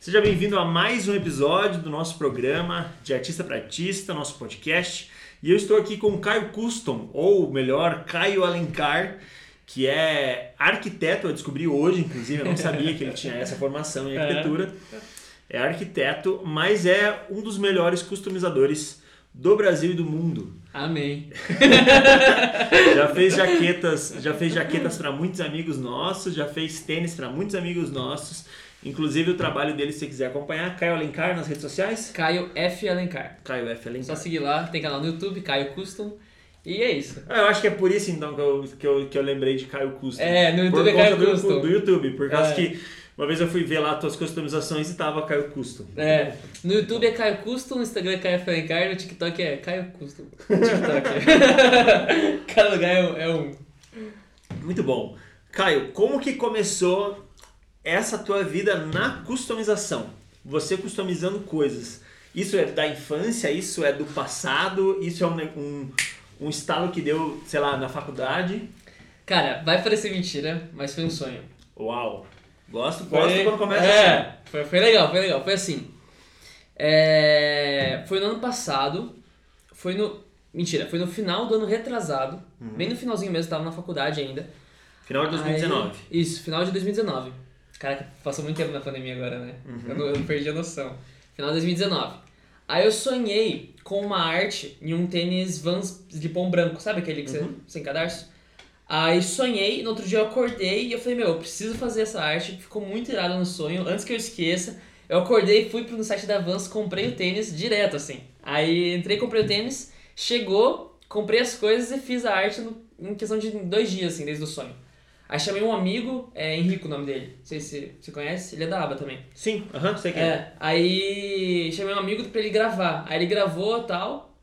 Seja bem-vindo a mais um episódio do nosso programa de Artista para Artista, nosso podcast. E eu estou aqui com o Caio Custom, ou melhor, Caio Alencar, que é arquiteto. Eu descobri hoje, inclusive, eu não sabia que ele tinha essa formação em arquitetura. É arquiteto, mas é um dos melhores customizadores do Brasil e do mundo. Amém. já fez jaquetas, já fez jaquetas para muitos amigos nossos, já fez tênis para muitos amigos nossos. Inclusive o trabalho dele, se você quiser acompanhar, Caio Alencar nas redes sociais? Caio F. Alencar. Caio F. Alencar. Só seguir lá, tem canal no YouTube, Caio Custom. E é isso. Ah, eu acho que é por isso então que eu, que eu, que eu lembrei de Caio Custom. É, no YouTube por é Caio do, Custom. Do YouTube, por causa é. que uma vez eu fui ver lá as tuas customizações e tava Caio Custom. É, no YouTube é Caio Custom, no Instagram é Caio F. Alencar, no TikTok é Caio Custom. TikTok. Cada lugar é, é um. Muito bom. Caio, como que começou essa tua vida na customização. Você customizando coisas. Isso é da infância, isso é do passado, isso é um, um, um estalo que deu, sei lá, na faculdade. Cara, vai parecer mentira, mas foi um sonho. Uau! Gosto, gosto foi, quando começa é, assim. Foi, foi legal, foi legal. Foi assim. É, foi no ano passado, foi no. Mentira, foi no final do ano retrasado, uhum. bem no finalzinho mesmo, tava na faculdade ainda. Final de 2019. Aí, isso, final de 2019. Cara, passou muito tempo na pandemia agora, né? Uhum. Eu, não, eu perdi a noção. Final de 2019. Aí eu sonhei com uma arte em um tênis Vans de pão branco, sabe aquele que uhum. você sem cadarço? Aí sonhei, no outro dia eu acordei e eu falei, meu, eu preciso fazer essa arte, ficou muito irado no sonho, antes que eu esqueça. Eu acordei, fui pro site da Vans, comprei o tênis direto, assim. Aí entrei, comprei o tênis, chegou, comprei as coisas e fiz a arte no, em questão de dois dias, assim, desde o sonho. Aí chamei um amigo, é Henrico o nome dele. Não sei se você conhece, ele é da aba também. Sim, aham, sei quem é. é. Aí chamei um amigo pra ele gravar. Aí ele gravou e tal.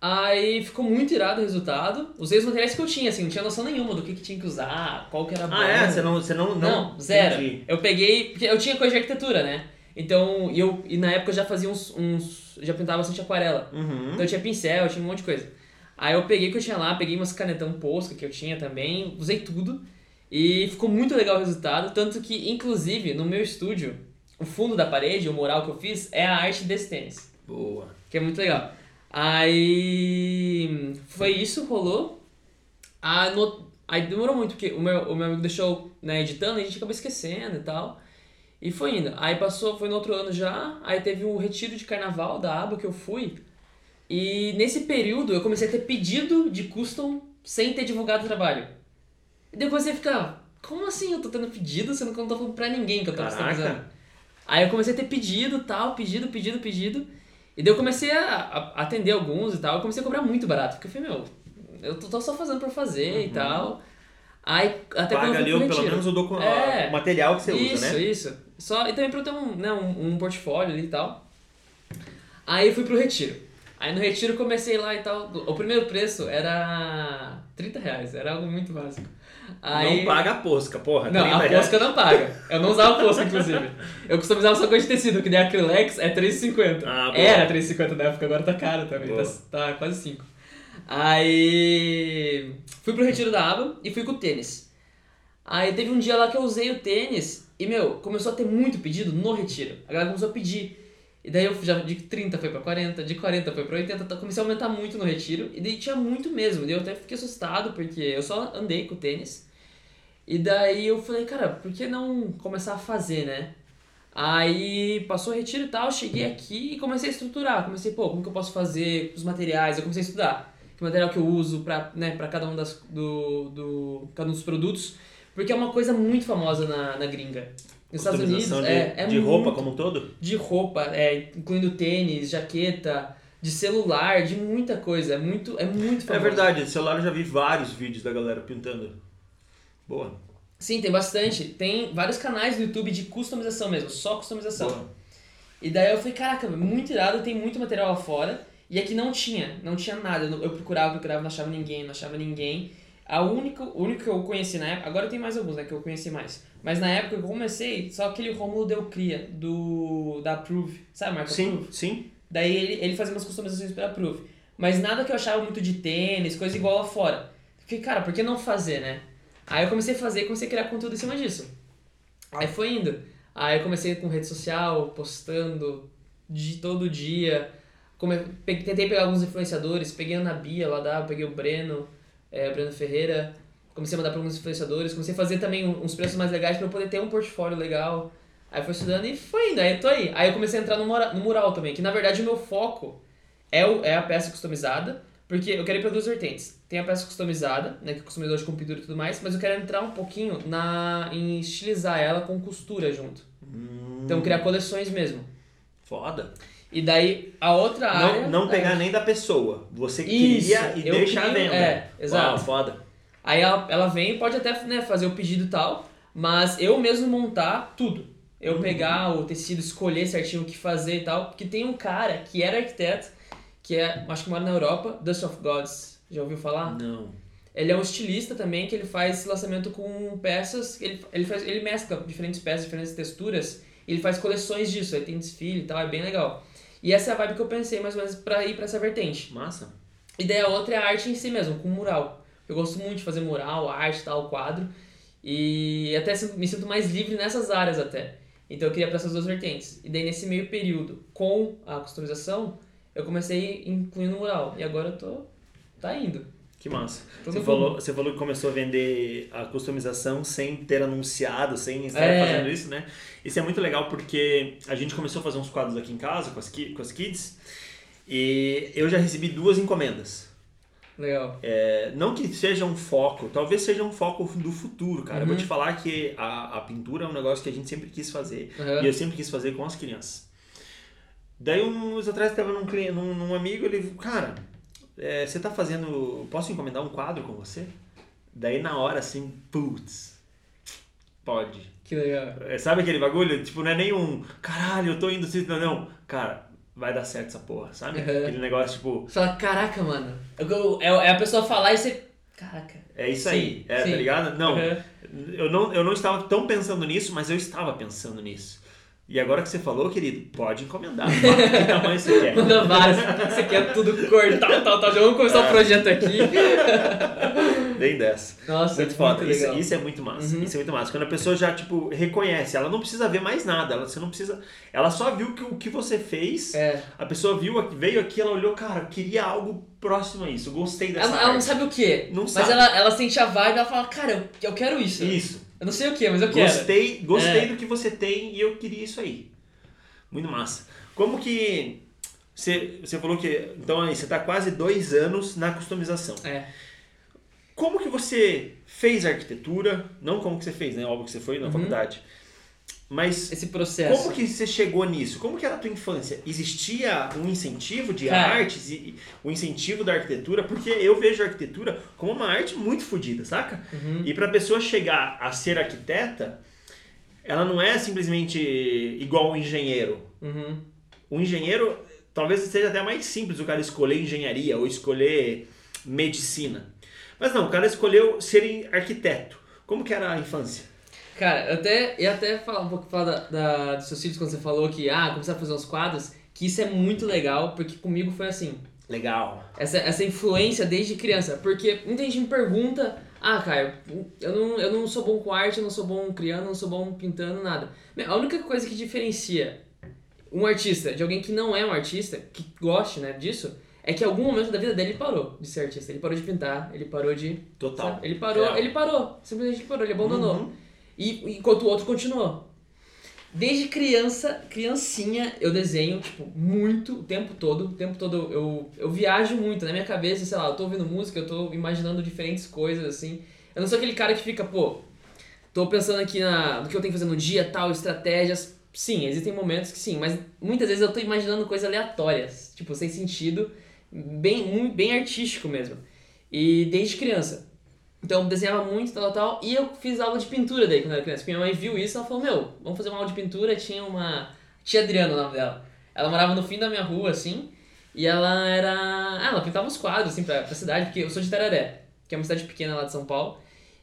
Aí ficou muito irado o resultado. Usei os materiais que eu tinha, assim, não tinha noção nenhuma do que, que tinha que usar, qual que era bom. Ah, é? Você não. Você não, não, não zero. Entendi. Eu peguei. Porque eu tinha coisa de arquitetura, né? Então, e, eu, e na época eu já fazia uns. uns já pintava bastante aquarela. Uhum. Então eu tinha pincel, eu tinha um monte de coisa. Aí eu peguei o que eu tinha lá, peguei umas canetão Posca que eu tinha também, usei tudo. E ficou muito legal o resultado, tanto que, inclusive, no meu estúdio, o fundo da parede, o mural que eu fiz, é a arte desse tênis. Boa. Que é muito legal. Aí foi isso, rolou. Aí, no, aí demorou muito, porque o meu, o meu amigo deixou né, editando e a gente acabou esquecendo e tal. E foi indo. Aí passou, foi no outro ano já, aí teve um retiro de carnaval da aba que eu fui. E nesse período eu comecei a ter pedido de custom sem ter divulgado o trabalho. E depois você fica, como assim eu tô tendo pedido sendo que eu não tô falando pra ninguém que eu tô customizando? Aí eu comecei a ter pedido, tal, pedido, pedido, pedido. E daí eu comecei a, a atender alguns e tal. Eu comecei a cobrar muito barato. Porque eu falei, meu, eu tô, tô só fazendo pra fazer uhum. e tal. Aí, até Paga ali pelo menos o, docu- é, o material que você isso, usa, né? Isso, isso. Só, e também pra eu ter um, né, um, um portfólio ali e tal. Aí fui pro retiro. Aí no retiro comecei lá e tal. O primeiro preço era 30 reais, era algo muito básico. Aí... Não paga a posca, porra. Não, a posca não paga. Eu não usava posca, inclusive. Eu customizava só coisa de tecido, que nem acrylex é 3,50. Ah, Era 3,50 na época, agora tá caro também. Tá, tá, quase 5. Aí fui pro retiro da aba e fui com o tênis. Aí teve um dia lá que eu usei o tênis e, meu, começou a ter muito pedido no retiro. A galera começou a pedir. E daí eu já de 30 foi pra 40, de 40 foi pra 80, então comecei a aumentar muito no retiro. E daí tinha muito mesmo. Daí eu até fiquei assustado, porque eu só andei com o tênis. E daí eu falei, cara, por que não começar a fazer, né? Aí passou o retiro e tal, cheguei aqui e comecei a estruturar. Comecei, pô, como que eu posso fazer os materiais? Eu comecei a estudar. Que material que eu uso pra, né, pra cada um das, do, do, cada um dos produtos. Porque é uma coisa muito famosa na, na gringa. Nos Estados Unidos de, é, é de roupa como um todo? De roupa, é, incluindo tênis, jaqueta, de celular, de muita coisa. É muito, é muito famoso. É verdade, de celular eu já vi vários vídeos da galera pintando. Boa. Sim, tem bastante. Tem vários canais no YouTube de customização mesmo, só customização. Boa. E daí eu falei, caraca, muito irado, tem muito material lá fora. E aqui não tinha, não tinha nada. Eu procurava, procurava, não achava ninguém, não achava ninguém. A única, o único que eu conheci na época, agora tem mais alguns, né, que eu conheci mais. Mas na época que eu comecei, só aquele Romulo Del Cria, do, da Proof, sabe a marca sim, Proof? Sim, Daí ele, ele fazia umas customizações pela Proof. Mas nada que eu achava muito de tênis, coisa igual lá fora. Fiquei, cara, por que não fazer, né? Aí eu comecei a fazer, comecei a criar conteúdo em cima disso. Aí foi indo. Aí eu comecei com rede social, postando de todo dia. Come... Tentei pegar alguns influenciadores, peguei a Ana Bia lá da, peguei o Breno, é, Breno Ferreira. Comecei a mandar para alguns influenciadores, comecei a fazer também uns preços mais legais para eu poder ter um portfólio legal. Aí fui estudando e foi indo, aí eu tô aí. Aí eu comecei a entrar no, mora- no mural também, que na verdade o meu foco é, o, é a peça customizada, porque eu quero ir para duas vertentes. Tem a peça customizada, né, que é customizador de com pintura e tudo mais, mas eu quero entrar um pouquinho na em estilizar ela com costura junto. Hum, Então criar coleções mesmo. Foda. E daí a outra área. Não, não pegar é, nem da pessoa. Você Isso, cria e deixa a crio, venda. é, exato. Uau, foda. Aí ela, ela vem pode até né, fazer o pedido e tal, mas eu mesmo montar tudo. Eu Uhum. pegar o tecido, escolher certinho o que fazer e tal. Porque tem um cara que era arquiteto, que é, acho que mora na Europa, Dust of Gods. Já ouviu falar? Não. Ele é um estilista também, que ele faz lançamento com peças, ele, ele, faz, ele mescla diferentes peças, diferentes texturas, e ele faz coleções disso, aí tem desfile e tal, é bem legal. E essa é a vibe que eu pensei mais ou menos pra ir pra essa vertente. Massa. E daí a outra é a arte em si mesmo, com mural. Eu gosto muito de fazer mural, arte, tal, quadro, e até me sinto mais livre nessas áreas até. Então eu queria para essas duas vertentes. E daí nesse meio período, com a customização, eu comecei incluindo mural, e agora eu tô... tá indo. Que massa. Todo Você mundo. falou, você falou que começou a vender a customização sem ter anunciado, sem estar É. fazendo isso, né? Isso é muito legal porque a gente começou a fazer uns quadros aqui em casa com as, com as kids e eu já recebi duas encomendas. Legal. É, não que seja um foco, talvez seja um foco do futuro, cara. Eu vou Uhum. te falar que a, a pintura é um negócio que a gente sempre quis fazer. Aham. E eu sempre quis fazer com as crianças. Daí, uns atrás, estava num, num, num amigo, ele cara, é, você tá fazendo. Posso encomendar um quadro com você? Daí, na hora, assim, putz, pode. Que legal. É, Sabe aquele bagulho? Tipo, não é nem um caralho, eu tô indo. assim", Não, não. Cara, vai dar certo essa porra, sabe? Uhum. Aquele negócio, tipo, Você fala, caraca, mano. Eu- É é a pessoa falar e você. Caraca. é isso Sim, aí, é, sim. tá ligado? Não, Uhum. eu não, eu não estava tão pensando nisso, mas eu estava pensando nisso. E agora que você falou, querido, pode encomendar. que tamanho você quer? Manda vários. Você quer tudo cor, tal, tal, tal. Já vamos começar É. o projeto aqui. Bem dessa. Nossa, Muito foda. muito Isso, isso é muito massa. Uhum. Isso é muito massa. Quando a pessoa já, tipo, reconhece, ela não precisa ver mais nada. Ela, você não precisa. Ela só viu que o que você fez. É. A pessoa viu, veio aqui, ela olhou, cara, eu queria algo próximo a isso. Gostei dessa. Ela, ela não sabe o que, Não mas sabe. ela, ela sente a vibe e ela fala, cara, eu, eu quero isso. Isso. Eu não sei o que, mas eu quero. Gostei, gostei É. do que você tem e eu queria isso aí. Muito massa. Como que. Você, você falou que. Então aí, você tá quase dois anos na customização. É. Como que você fez a arquitetura? Não como que você fez, né? Óbvio que você foi na Uhum. faculdade. Mas Esse processo. como que você chegou nisso? Como que era a tua infância? Existia um incentivo de Cara. artes e o incentivo da arquitetura? Porque eu vejo a arquitetura como uma arte muito fodida, saca? Uhum. E pra pessoa chegar a ser arquiteta, ela não é simplesmente igual um engenheiro. Uhum. O engenheiro talvez seja até mais simples o cara escolher engenharia ou escolher medicina. Mas não, o cara escolheu ser arquiteto. Como que era a infância? Cara, eu até ia até falar um pouco falar da, da, dos seus filhos quando você falou que, ah, começar a fazer uns quadros, que isso é muito legal, porque comigo foi assim. Legal. Essa, essa influência desde criança. Porque muita gente me pergunta, ah, Caio, eu não, eu não sou bom com arte, eu não sou bom criando, eu não sou bom pintando, nada. A única coisa que diferencia um artista de alguém que não é um artista, que goste né, disso, é que em algum momento da vida dele ele parou de ser artista. Ele parou de pintar, ele parou de. Total. sabe? Ele parou, Real. ele parou. Simplesmente parou, ele abandonou. Uhum. E enquanto o outro continuou. Desde criança, criancinha, eu desenho, tipo, muito, o tempo todo. O tempo todo eu, eu viajo muito na minha cabeça, sei lá, eu tô ouvindo música, eu tô imaginando diferentes coisas, assim. Eu não sou aquele cara que fica, pô, tô pensando aqui na, no que eu tenho que fazer no dia, tal, estratégias. Sim, existem momentos que sim, mas muitas vezes eu tô imaginando coisas aleatórias, tipo, sem sentido, bem, bem artístico mesmo. E desde criança. Então eu desenhava muito, tal, tal, e eu fiz aula de pintura daí quando eu era criança. Minha mãe viu isso ela falou, meu, vamos fazer uma aula de pintura. Tinha uma tia Adriana o nome dela. Ela morava no fim da minha rua, assim, e ela era... Ah, ela pintava uns quadros, assim, pra, pra cidade, porque eu sou de Tararé, que é uma cidade pequena lá de São Paulo.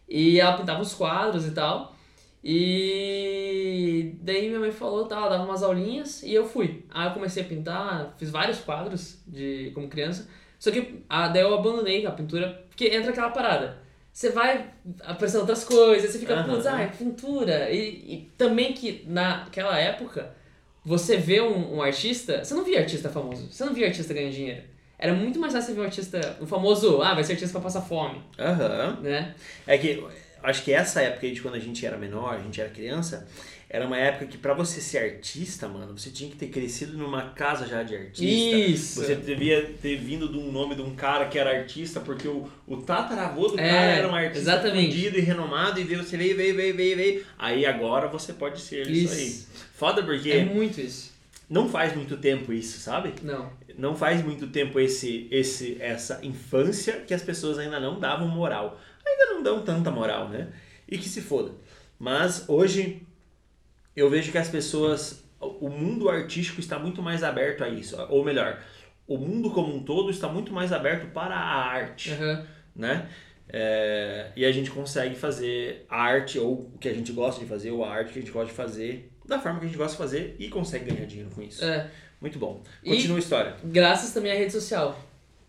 E ela pintava uns quadros e tal. E daí minha mãe falou, tal, ela dava umas aulinhas e eu fui. Aí eu comecei a pintar, fiz vários quadros de como criança. Só que ah, daí eu abandonei a pintura, porque entra aquela parada. Você vai aparecendo outras coisas, você fica, Aham. putz, ah, é pintura. E, e também que naquela época, você vê um, um artista, você não via artista famoso, você não via artista ganhando dinheiro. Era muito mais fácil você ver um artista, o famoso, ah, vai ser artista pra passar fome, Aham. né? É que acho que essa época de quando a gente era menor, a gente era criança, era uma época que pra você ser artista, mano, você tinha que ter crescido numa casa já de artista. Isso. Você devia ter vindo de um nome de um cara que era artista, porque o, o tataravô do É, cara era um artista exatamente. e renomado, e daí você veio, veio, veio, veio, veio. Aí agora você pode ser isso, Isso. aí. Foda porque É muito isso. não faz muito tempo isso, sabe? Não. Não faz muito tempo esse, esse, essa infância que as pessoas ainda não davam moral. Ainda não dão tanta moral, né? E que se foda. Mas hoje eu vejo que as pessoas. O mundo artístico está muito mais aberto a isso. Ou melhor, o mundo como um todo está muito mais aberto para a arte, Aham. né? É, e a gente consegue fazer a arte, ou o que a gente gosta de fazer, ou a arte que a gente gosta de fazer, da forma que a gente gosta de fazer e consegue ganhar dinheiro com isso. É. Muito bom. E- Continua a história. Graças também à rede social.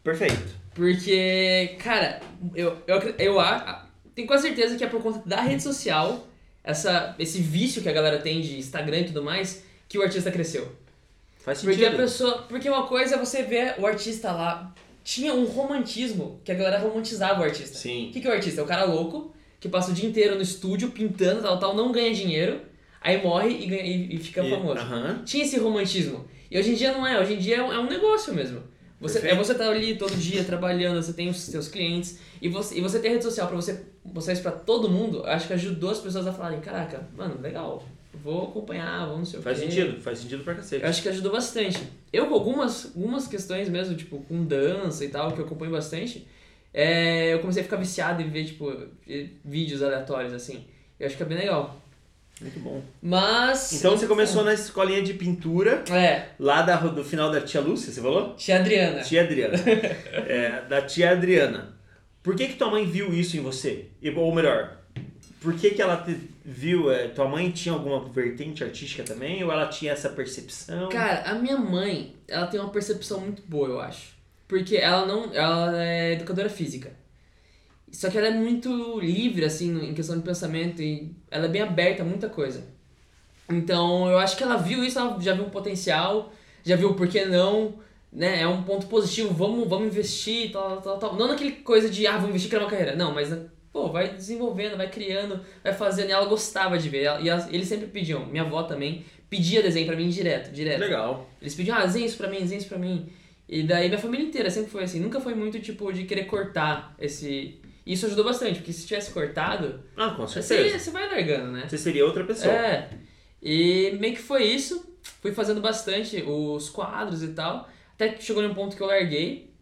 Perfeito. Porque, cara, eu, eu, eu a- tenho quase certeza que é por conta da rede social, essa, esse vício que a galera tem de Instagram e tudo mais, que o artista cresceu. Faz sentido. Porque a pessoa. Porque uma coisa é você ver o artista lá. Tinha um romantismo que a galera romantizava o artista. Sim. O que, que é o artista? É o cara louco que passa o dia inteiro no estúdio pintando, tal, tal, não ganha dinheiro, aí morre e, ganha, e, e fica E- famoso. aham. Tinha esse romantismo. E hoje em dia não é, hoje em dia é um, é um negócio mesmo. Você, é você tá ali todo dia trabalhando, você tem os seus clientes, e você, e você ter rede social pra você mostrar isso pra todo mundo, acho que ajudou as pessoas a falarem, caraca, mano, legal, vou acompanhar, vou não sei o Faz quê. sentido, faz sentido pra cacete. Eu acho que ajudou bastante. Eu, com algumas, algumas questões mesmo, tipo, com dança e tal, que eu acompanho bastante, é, eu comecei a ficar viciado em ver, tipo, vídeos aleatórios, assim. Eu acho que é bem legal. Muito bom. Mas. Então você começou na escolinha de pintura, É, lá da, do final da tia Lúcia, você falou? tia Adriana. Tia Adriana. É, da tia Adriana. Por que que tua mãe viu isso em você? Ou melhor, por que que ela viu? é, tua mãe tinha alguma vertente artística também? Ou ela tinha essa percepção? Cara, a minha mãe, ela tem uma percepção muito boa, eu acho. Porque ela não. Ela é educadora física. Só que ela é muito livre, assim, em questão de pensamento e ela é bem aberta a muita coisa. Então, eu acho que ela viu isso, ela já viu um potencial, já viu o porquê não, né? É um ponto positivo, vamos, vamos investir, tal, tal, tal. Não naquele coisa de, ah, vou investir criar uma carreira. Não, mas, pô, vai desenvolvendo, vai criando, vai fazendo. E ela gostava de ver. Ela- E ela- eles sempre pediam, minha avó também, pedia desenho pra mim direto, direto. Legal. Eles pediam, ah, desenha isso pra mim, desenha isso pra mim. E daí minha família inteira sempre foi assim, nunca foi muito tipo de querer cortar esse. Isso ajudou bastante, porque se tivesse cortado, Ah, com você, certeza. você vai largando, né? Você seria outra pessoa. É. E meio que foi isso. Fui fazendo bastante os quadros e tal. Até que chegou num ponto que eu larguei.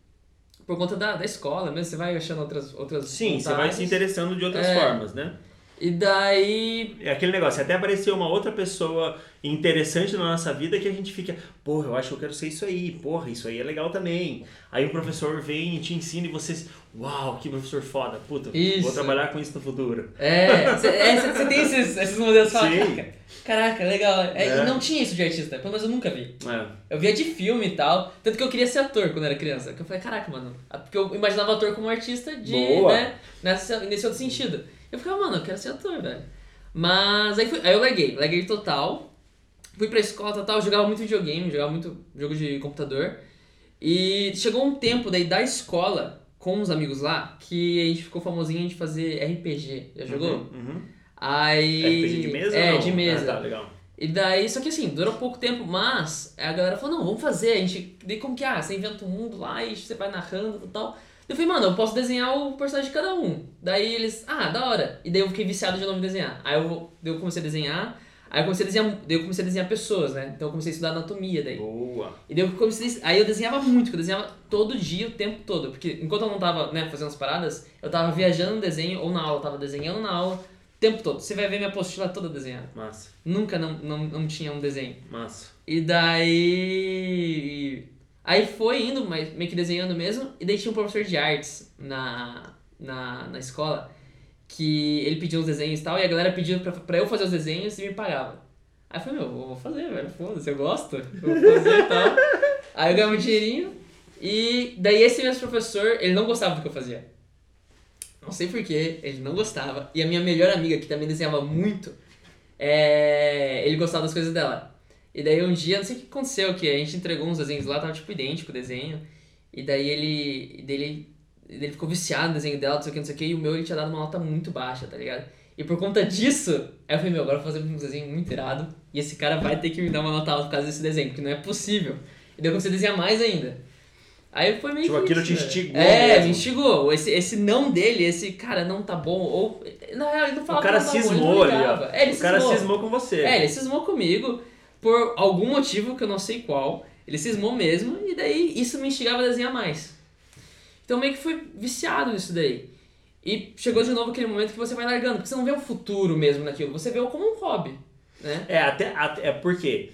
Por conta da, da escola mesmo, você vai achando outras outras Sim, você vai vontades. se interessando de outras É. formas, né? E daí. É aquele negócio, até aparecer uma outra pessoa interessante na nossa vida que a gente fica, porra, eu acho que eu quero ser isso aí, porra, isso aí é legal também. Aí o professor vem e te ensina e vocês, uau, que professor foda, puta, vou Isso. trabalhar com isso no futuro. É, você é, tem esses, esses modelos fala, Sim. caraca, caraca, legal. É, É. E não tinha isso de artista, pelo menos eu nunca vi. É, Eu via de filme e tal. Tanto que eu queria ser ator quando era criança. Que eu falei, caraca, mano. Porque eu imaginava ator como artista de. Boa. né? Nessa, nesse outro sentido. Eu ficava, mano, eu quero ser ator, velho. Mas aí, fui, aí eu larguei, larguei total. Fui pra escola total, jogava muito videogame, jogava muito jogo de computador. E chegou um tempo daí da escola, com os amigos lá, que a gente ficou famosinho de fazer RPG. Já jogou? Uhum, uhum. Aí. RPG de mesa É, de mesa. Ah, tá, legal. E daí, só que assim, durou pouco tempo, mas a galera falou, não, vamos fazer, a gente. Daí como que, ah, você inventa um mundo lá e você vai narrando e tal. Eu falei, mano, eu posso desenhar o personagem de cada um. Daí eles, ah, da hora. E daí eu fiquei viciado de novo em desenhar. Aí eu, eu comecei a desenhar, aí eu comecei a desenhar, daí eu comecei a desenhar pessoas, né? Então eu comecei a estudar anatomia daí. Boa. E daí eu comecei, aí eu desenhava muito, eu desenhava todo dia, o tempo todo. Porque enquanto eu não tava, né, fazendo as paradas, eu tava viajando no desenho ou na aula, eu tava desenhando na aula, o tempo todo. Você vai ver minha apostila toda desenhada. Massa, Nunca não, não, não tinha um desenho. massa. E daí. Aí foi indo, mas meio que desenhando mesmo. E daí tinha um professor de artes na, na, na escola que ele pediu os desenhos e tal. E a galera pediu pra, pra eu fazer os desenhos e me pagava. Aí eu falei, meu, eu vou fazer, velho. Foda-se, eu gosto. Vou fazer e tal. Aí eu ganhava um dinheirinho. E daí esse mesmo professor, ele não gostava do que eu fazia. Não sei porquê, ele não gostava. E a minha melhor amiga, que também desenhava muito, é... ele gostava das coisas dela. E daí um dia, não sei o que aconteceu, que a gente entregou uns desenhos lá, tava tipo idêntico o desenho. E daí ele. Dele, ele ficou viciado no desenho dela, não sei o que, não sei o que, e o meu ele tinha dado uma nota muito baixa, tá ligado? E por conta disso, aí eu falei, meu, agora eu vou fazer um desenho muito irado. E esse cara vai ter que me dar uma nota alta por causa desse desenho, porque não é possível. E daí eu comecei a desenhar mais ainda. Aí foi meio Tipo, que aquilo te velho. instigou É, mesmo. me instigou. Esse, esse não dele, esse cara não tá bom, ou. Na real, ele não O falava cara não tá bom, cismou ele ali, ó. É, ele o cara cismou. cismou com você. É, ele cismou comigo por algum motivo que eu não sei qual. Ele cismou mesmo, e daí isso me instigava a desenhar mais. Então meio que fui viciado nisso daí. E chegou de novo aquele momento que você vai largando, porque você não vê um futuro mesmo naquilo, você vê o como um hobby, né? É, até, até é por quê?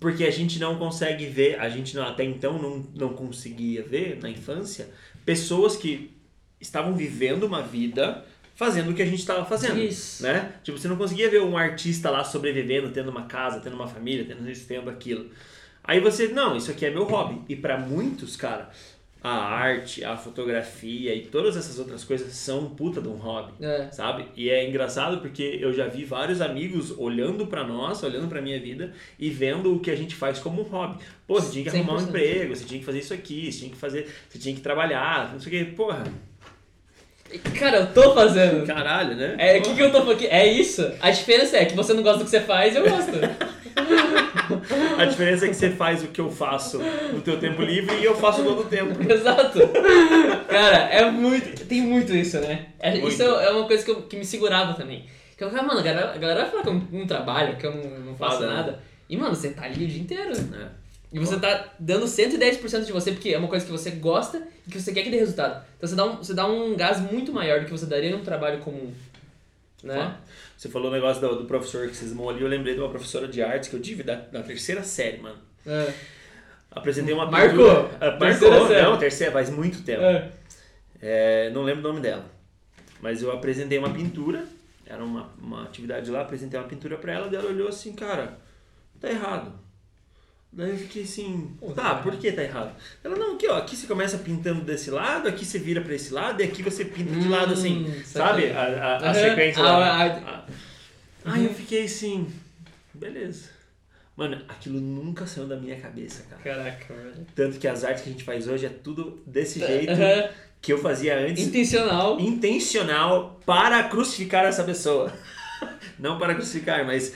Porque a gente não consegue ver, a gente não, até então não, não conseguia ver na infância pessoas que estavam vivendo uma vida fazendo o que a gente estava fazendo, Isso. né? Tipo, você não conseguia ver um artista lá sobrevivendo, tendo uma casa, tendo uma família, tendo isso, tendo aquilo. Aí você, não, isso aqui é meu hobby. E para muitos, cara, a arte, a fotografia e todas essas outras coisas são um puta de um hobby É. sabe? E é engraçado porque eu já vi vários amigos olhando pra nós, olhando pra minha vida e vendo o que a gente faz como um hobby. Pô, você tinha que arrumar um 100%. emprego, você tinha que fazer isso aqui, você tinha que fazer, você tinha que trabalhar, não sei o que, porra, Cara, eu tô fazendo. caralho, né? É, o que, que eu tô falando? É isso. A diferença é que você não gosta do que você faz, eu gosto. A diferença é que você faz o que eu faço no teu tempo livre e eu faço todo o tempo. Exato. Cara, é muito. Tem muito isso, né? É, Muito. Isso é uma coisa que, eu- que me segurava também. Que eu ficava, mano, a galera, a galera vai falar que eu não, não trabalho, que eu não, não faço Fala, né? nada. E, mano, você tá ali o dia inteiro. É. E você tá dando 110% de você, porque é uma coisa que você gosta e que você quer que dê resultado. Então você dá um, você dá um gás muito maior do que você daria num trabalho comum. Né? Você falou o negócio do, do professor que cismou ali, eu lembrei de uma professora de artes que eu tive da, da terceira série, mano. É. Apresentei uma Marcou. pintura- Ah, Terceira Marcou, série. não, terceira, faz muito tempo. É. É, não lembro o nome dela. Mas eu apresentei uma pintura, era uma, uma atividade lá, apresentei uma pintura pra ela, daí ela olhou assim, cara, tá errado. Daí eu fiquei assim, tá, tá por que tá errado? Ela, não, aqui ó, aqui você começa pintando desse lado, aqui você vira pra esse lado, e aqui você pinta de Hum, lado assim, saquei. sabe? A, a, a Aham. sequência lá. a- A- Aí eu fiquei assim, beleza. Mano, aquilo nunca saiu da minha cabeça, cara. Caraca, velho. Tanto que as artes que a gente faz hoje é tudo desse jeito Aham. que eu fazia antes Intencional. intencional para crucificar essa pessoa. Não para crucificar, mas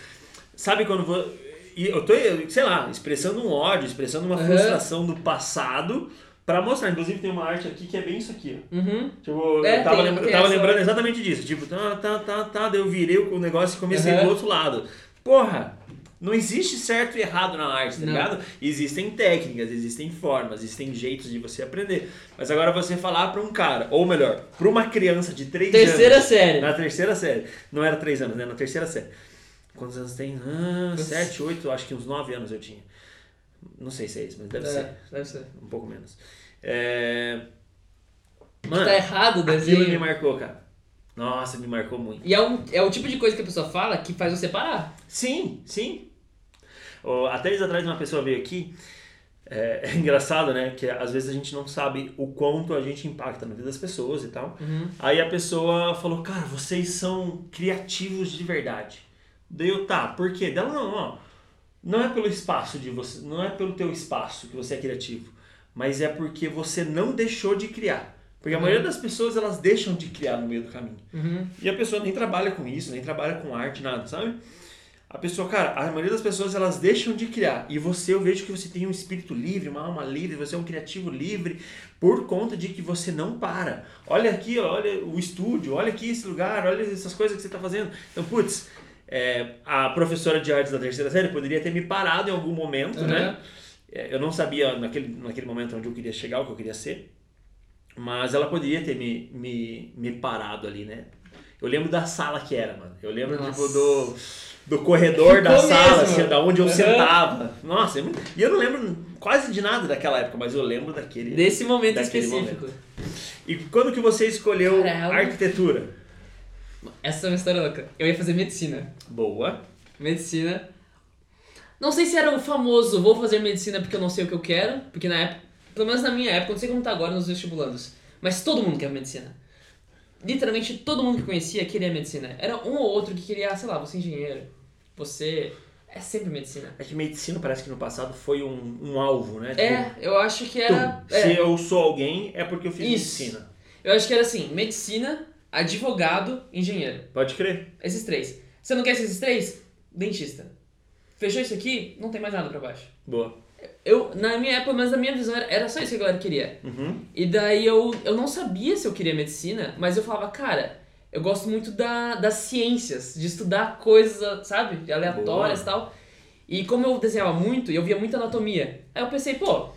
sabe quando vou, e eu tô, sei lá, expressando um ódio, expressando uma Aham. frustração do passado para mostrar. Inclusive tem uma arte aqui que é bem isso aqui. ó. Uhum. Tipo, É, eu tava, lembra- eu tava lembrando exatamente disso. Tipo, tá, tá, tá, tá, daí eu virei o negócio e comecei Aham. do outro lado. Porra, não existe certo e errado na arte, tá Não. ligado? Existem técnicas, existem formas, existem jeitos de você aprender. Mas agora você falar pra um cara, ou melhor, pra uma criança de 3 Terceira anos. série. Na terceira série. Não era 3 anos, né? Na terceira série. Quantos anos tem? Ah, 7, 8, acho que uns 9 anos eu tinha. Não sei se é isso, mas deve ser. É, deve ser. Um pouco menos. É... Mano, tá errado o aquilo desenho. me marcou, cara. Nossa, me marcou muito. E é, um, é o tipo de coisa que a pessoa fala que faz você parar. Sim, sim. Até dias atrás uma pessoa veio aqui. É, é engraçado, né? Que às vezes a gente não sabe o quanto a gente impacta na vida das pessoas e tal. Uhum. Aí a pessoa falou, cara, vocês são criativos de verdade. Daí eu, tá, por quê? Dela, não, ó. Não é pelo espaço de você, não é pelo teu espaço que você é criativo, mas é porque você não deixou de criar. Porque a Uhum. maioria das pessoas, elas deixam de criar no meio do caminho. Uhum. E a pessoa nem trabalha com isso, nem trabalha com arte, nada, sabe? A pessoa, cara, a maioria das pessoas elas deixam de criar. E você, eu vejo que você tem um espírito livre, uma alma livre, você é um criativo livre, por conta de que você não para. Olha aqui, olha o estúdio, olha aqui esse lugar, olha essas coisas que você está fazendo. Então, putz, é, a professora de artes da terceira série poderia ter me parado em algum momento, Uhum. né? É, Eu não sabia naquele, naquele momento onde eu queria chegar, o que eu queria ser. Mas ela poderia ter me, me, me parado ali, né? Eu lembro da sala que era, mano. Eu lembro, Nossa. tipo, do, do corredor da Ficou sala, mesmo. assim, da onde eu Uhum. sentava. Nossa, é e eu não lembro quase de nada daquela época, mas eu lembro daquele. Desse momento Daquele específico. E quando que você escolheu Caramba. arquitetura? Essa é uma história louca. Eu ia fazer medicina. Boa. Medicina. Não sei se era o famoso vou fazer medicina porque eu não sei o que eu quero, porque na época, pelo menos na minha época, não sei como tá agora nos vestibulandos, mas todo mundo quer medicina. literalmente todo mundo que conhecia queria medicina. Era um ou outro que queria, sei lá, você é engenheiro, você é sempre medicina. É que medicina parece que no passado foi um, um alvo, né? É, eu acho que era. Tum, Se é, eu sou alguém, é porque eu fiz Isso. medicina. eu acho que era assim: medicina, advogado, engenheiro. Pode crer. Esses três. Você não quer esses três? Dentista. Fechou isso aqui? Não tem mais nada pra baixo. Boa. Eu, na minha época, mas na minha visão, era, era só isso que a galera queria. Uhum. E daí eu, eu não sabia se eu queria medicina, mas eu falava, cara, eu gosto muito da, das ciências, de estudar coisas, sabe, aleatórias e tal. E como eu desenhava muito, e eu via muita anatomia, aí eu pensei, pô,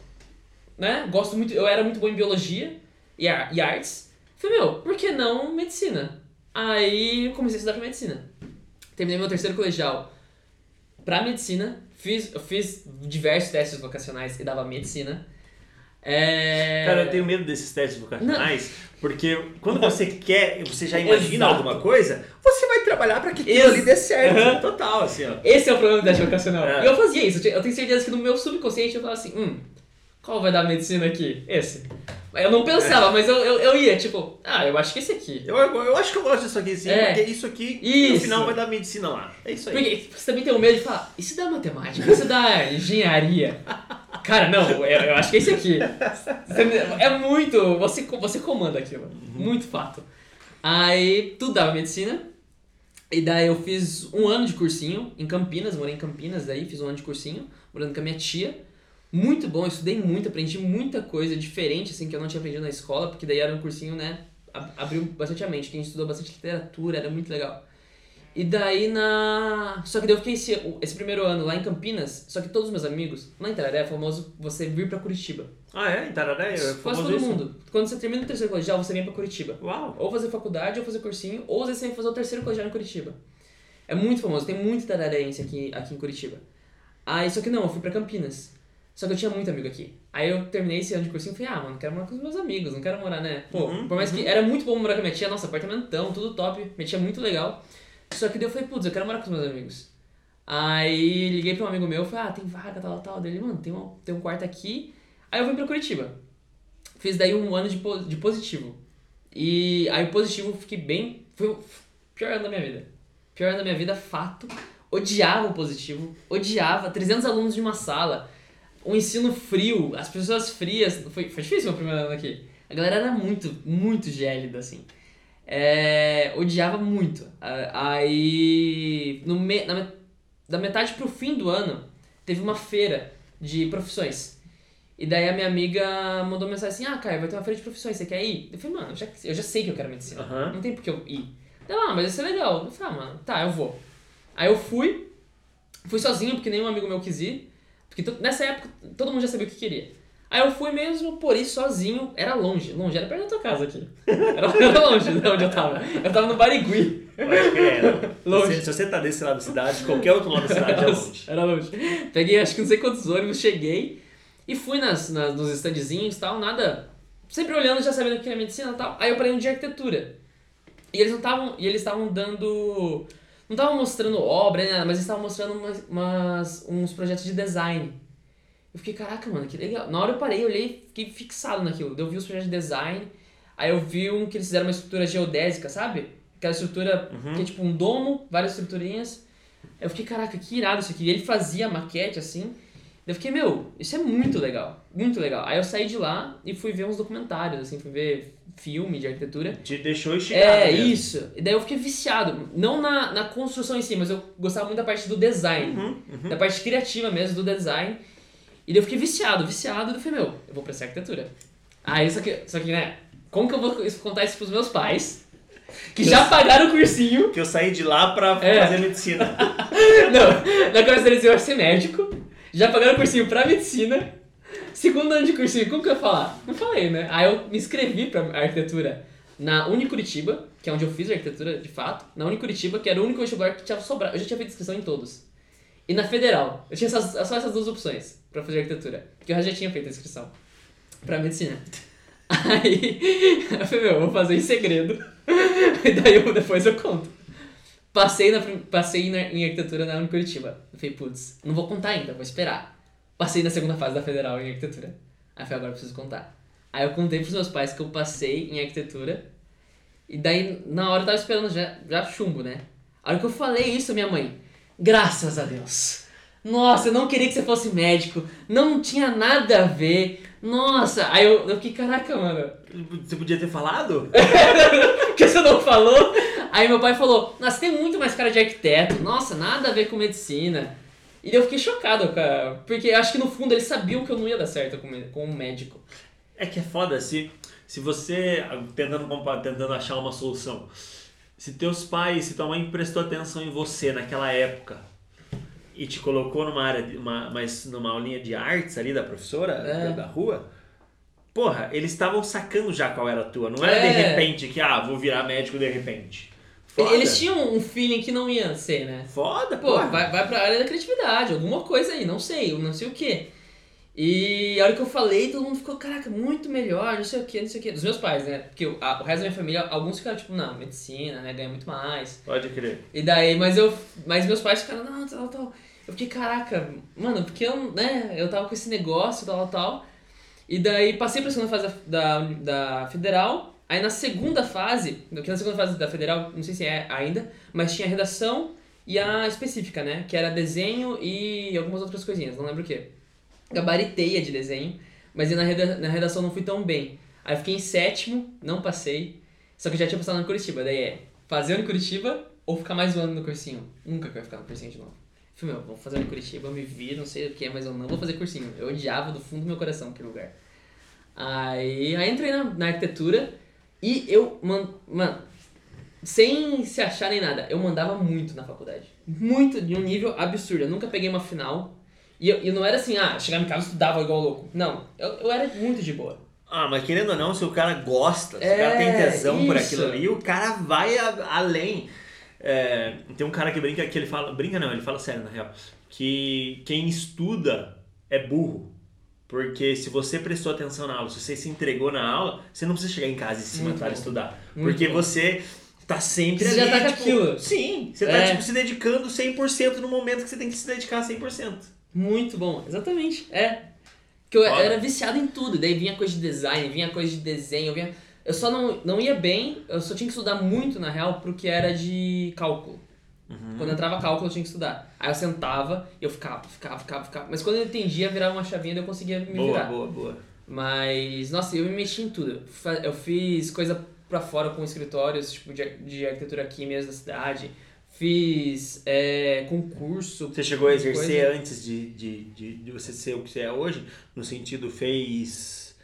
né, gosto muito, eu era muito bom em biologia e, e artes. Falei, meu, por que não medicina? Aí eu comecei a estudar pra medicina. Terminei meu terceiro colegial pra medicina, fiz, eu fiz diversos testes vocacionais e dava medicina. É... Cara, eu tenho medo desses testes vocacionais, porque quando você quer, você já imagina Exato. alguma coisa, você vai trabalhar pra que aquilo Ex- ali dê certo. Aham. Total, assim, ó. Esse é o problema do teste vocacional. É. Eu fazia isso. Eu tenho certeza que no meu subconsciente eu falava assim, hum, qual vai dar medicina aqui? Esse. Eu não pensava, mas eu, eu, eu ia, tipo, ah, eu acho que esse aqui. Eu, eu, acho que eu gosto disso aqui sim, É. porque isso aqui no Isso. final vai dar medicina lá. É isso aí. Porque você também tem o medo de falar, e se dá matemática? E se dá engenharia? Cara, não, eu, eu acho que é esse aqui. É muito. Você, você comanda aquilo. Muito fato. Aí tudo dava medicina. E daí eu fiz um ano de cursinho em Campinas, morei em Campinas, daí fiz um ano de cursinho, morando com a minha tia. Muito bom, eu estudei muito, aprendi muita coisa diferente, assim, que eu não tinha aprendido na escola, porque daí era um cursinho, né, ab- abriu bastante a mente, que a gente estudou bastante literatura, era muito legal. E daí na... Só que daí eu fiquei esse, esse primeiro ano lá em Campinas, só que todos os meus amigos, lá em Tararé é famoso você vir pra Curitiba. Ah, é? Em Tararé? É Quase famoso todo isso? mundo. Quando você termina o terceiro colegial, você vem pra Curitiba. Uau. Ou fazer faculdade, ou fazer cursinho, ou às vezes você vai fazer o terceiro colegial em Curitiba. É muito famoso, tem muito tararense aqui, aqui em Curitiba. Aí, só que não, eu fui pra Campinas. Só que eu tinha muito amigo aqui. Aí eu terminei esse ano de cursinho e falei, ah, mano, quero morar com os meus amigos, não quero morar, né? Pô, Uhum, por mais que era muito bom morar com a minha tia, nossa, apartamentão, tudo top, minha tia é muito legal. Só que daí eu falei, putz, eu quero morar com os meus amigos. Aí liguei pra um amigo meu, falei, ah, tem vaga, tal, tal. Dele, mano, tem um, tem um quarto aqui. Aí eu vim pra Curitiba. Fiz daí um ano de, de positivo. E aí o positivo eu fiquei bem. Foi o pior ano da minha vida. Pior ano da minha vida, fato. Odiava o positivo. Odiava. 300 alunos de uma sala. Um ensino frio. As pessoas frias. Foi, foi difícil o meu primeiro ano aqui. A galera era muito, muito gélida, assim. É, odiava muito. Aí, no me, na, da metade pro fim do ano, teve uma feira de profissões. E daí a minha amiga mandou mensagem assim: Ah, Caio, vai ter uma feira de profissões, você quer ir? Eu falei, mano, eu já, eu já sei que eu quero medicina. Aham. Não tem por que eu ir. Ela, ah, mas isso é legal. Eu falei, ah, mano, tá, eu vou. Aí eu fui, fui sozinho, porque nenhum amigo meu quis ir. Porque nessa época todo mundo já sabia o que queria. Aí eu fui mesmo, por isso, sozinho. Era longe, longe, era perto da tua casa aqui. Era, era longe de onde eu tava. Eu tava no Barigui. Pode crer. Longe. Se, se você tá desse lado da cidade, qualquer outro lado da cidade é longe. Era longe. Peguei acho que não sei quantos ônibus, cheguei e fui nas, nas, nos standzinhos e tal, nada. Sempre olhando, já sabendo que era medicina e tal. Aí eu parei no de arquitetura. E eles não estavam. E eles estavam dando. Não estavam mostrando obra, nem nada, mas eles estavam mostrando umas, umas- uns projetos de design. Eu fiquei, caraca, mano, que legal. Na hora eu parei, olhei, fiquei fixado naquilo. Eu vi os projetos de design. Aí eu vi um que eles fizeram uma estrutura geodésica, sabe? Aquela estrutura que é tipo um domo, várias estruturinhas. Eu fiquei, caraca, que irado isso aqui. E ele fazia maquete assim. Eu fiquei, meu, isso é muito legal. Muito legal. Aí eu saí de lá e fui ver uns documentários, assim, fui ver filme de arquitetura. Te deixou instigado. É, mesmo. isso. E daí eu fiquei viciado. Não na, na construção em si, mas eu gostava muito da parte do design. Uhum, uhum. Da parte criativa mesmo, do design. E daí eu fiquei viciado, viciado. E eu falei, meu, eu vou prestar arquitetura. Aí, só que, só que, né, como que eu vou contar isso pros meus pais? Que já pagaram o cursinho. Que eu saí de lá pra É. fazer medicina. Não, na cabeça deles eu ia ser médico. Já pagaram o cursinho pra medicina. Segundo ano de cursinho, como que eu ia falar? Não falei, né? Aí eu me inscrevi pra arquitetura na Unicuritiba, que é onde eu fiz arquitetura de fato. Na Unicuritiba, que era o único vestibular que tinha sobrado. Eu já tinha feito inscrição em todos. E na Federal. Eu tinha essas- só essas duas opções pra fazer arquitetura. Porque eu já tinha feito a inscrição pra medicina. Aí eu falei, meu, eu vou fazer em segredo. E daí eu, depois eu conto. Passei, na, passei na- em arquitetura na Unicuritiba. Eu falei, putz, não vou contar ainda, vou esperar. Passei na segunda fase da federal em arquitetura. Aí eu falei, agora eu preciso contar. Aí eu contei pros meus pais que eu passei em arquitetura. E daí, na hora eu tava esperando já, já chumbo, né? A hora que eu falei isso, minha mãe, graças a Deus. Nossa, eu não queria que você fosse médico. Não tinha nada a ver. Nossa, aí eu, eu fiquei, caraca, mano. Você podia ter falado? Por que você não falou? Aí meu pai falou, nossa, tem muito mais cara de arquiteto. Nossa, nada a ver com medicina. E eu fiquei chocado, cara. Porque acho que no fundo eles sabiam que eu não ia dar certo com, um médico. É que é foda, se, se você, tentando, tentando achar uma solução, se teus pais, se tua mãe prestou atenção em você naquela época e te colocou numa área, uma, mas numa aulinha de artes ali da professora É. da, rua, porra, eles estavam sacando já qual era a tua. Não era de É. repente que, ah, vou virar médico de repente. Foda. Eles tinham um feeling que não ia ser, né? Foda, Pô, porra. vai, vai pra área da criatividade, alguma coisa aí, não sei, eu não sei o que. E a hora que eu falei, todo mundo ficou, caraca, muito melhor, não sei o que, não sei o que. Dos meus pais, né? Porque o, a- o resto da minha família, alguns ficaram tipo, não, medicina, né? Ganha muito mais. Pode crer. E daí, mas eu. Mas meus pais ficaram, não, tal, tal. Eu fiquei, caraca, mano, porque eu, né, eu tava com esse negócio, tal, tal. E daí passei pra segunda fase da, da, da federal. Aí na segunda fase, que na segunda fase da federal, não sei se é ainda, mas tinha a redação e a específica, né? Que era desenho e algumas outras coisinhas, não lembro o que. Gabaritei a de desenho, mas na, reda, na redação não fui tão bem. Aí fiquei em sétimo, não passei, só que já tinha passado no Curitiba. Daí é fazer no Curitiba ou ficar mais um ano no cursinho. Nunca que eu ia ficar no cursinho de novo. Falei, meu, vou fazer no Curitiba, me vi, não sei o que, mas eu não vou fazer cursinho. Eu odiava do fundo do meu coração aquele lugar. Aí, aí entrei na, na arquitetura e eu, man, mano, sem se achar nem nada, eu mandava muito na faculdade. Muito, de um nível absurdo. Eu nunca peguei uma final. E eu, e não era assim, ah, chegava em casa e estudava igual louco. Não, eu, eu era muito de boa. Ah, mas querendo ou não, se o cara gosta, se o É, cara tem tesão por isso. aquilo ali, o cara vai a- além. É, tem um cara que brinca que ele fala. Brinca não, ele fala sério na real. Que quem estuda é burro. Porque se você prestou atenção na aula, se você se entregou na aula, você não precisa chegar em casa e se Muito matar bom. estudar. Muito porque bom. você tá sempre Você já ali, tá com tipo, aquilo. Sim, você tá É. tipo, se dedicando 100% no momento que você tem que se dedicar 100%. Muito bom, exatamente. É. Que eu era viciado em tudo. Daí vinha coisa de design, vinha coisa de desenho, vinha. Eu só não, não ia bem, eu só tinha que estudar muito, na real, porque era de cálculo. Quando entrava cálculo, eu tinha que estudar. Aí eu sentava e eu ficava, ficava, ficava, ficava. Mas quando eu entendia, virava uma chavinha e eu conseguia me Boa, virar. boa, boa. Mas, nossa, eu me mexi em tudo. Eu fiz coisa pra fora com escritórios, tipo, de, de arquitetura aqui mesmo da cidade. Fiz é, concurso. Você chegou a exercer coisa. antes de, de, de, de você ser o que você é hoje? No sentido, fez.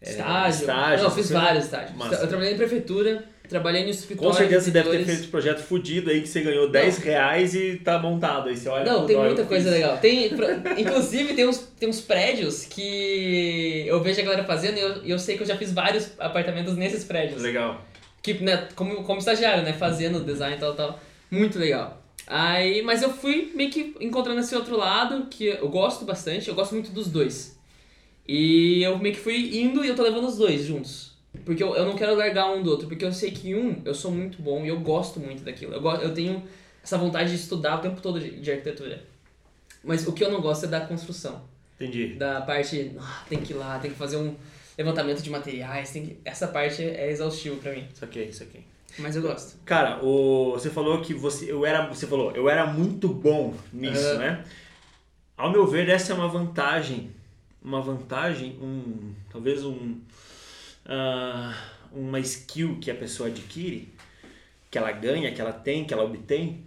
é, Estágio. estágio, Não, eu fiz vários estágios. Massa. Eu trabalhei em prefeitura, trabalhei no escritório. Com certeza você de deve ter feito projeto fudido aí que você ganhou 10 reais e tá montado. Aí você olha Não, tem muita coisa legal. Tem, inclusive, tem uns, tem uns prédios que eu vejo a galera fazendo e eu, eu sei que eu já fiz vários apartamentos nesses prédios. Legal. Que, né, como, como estagiário, né? Fazendo design e tal, tal. Muito legal. Aí, mas eu fui meio que encontrando esse outro lado que eu gosto bastante, eu gosto muito dos dois. E eu meio que fui indo e eu tô levando os dois juntos. Porque eu, eu não quero largar um do outro, porque eu sei que um eu sou muito bom e eu gosto muito daquilo. Eu, eu tenho essa vontade de estudar o tempo todo de, de arquitetura. Mas o que eu não gosto é da construção. Entendi. Da parte, ah, tem que ir lá, tem que fazer um levantamento de materiais, tem que... essa parte é exaustivo pra mim. Isso aqui, isso aqui. Mas eu gosto. Cara, o, você falou que você, eu era, você falou, eu era muito bom nisso, né? Ao meu ver, essa é uma vantagem, uma vantagem, um, talvez um, ah, uma skill que a pessoa adquire, que ela ganha, que ela tem, que ela obtém,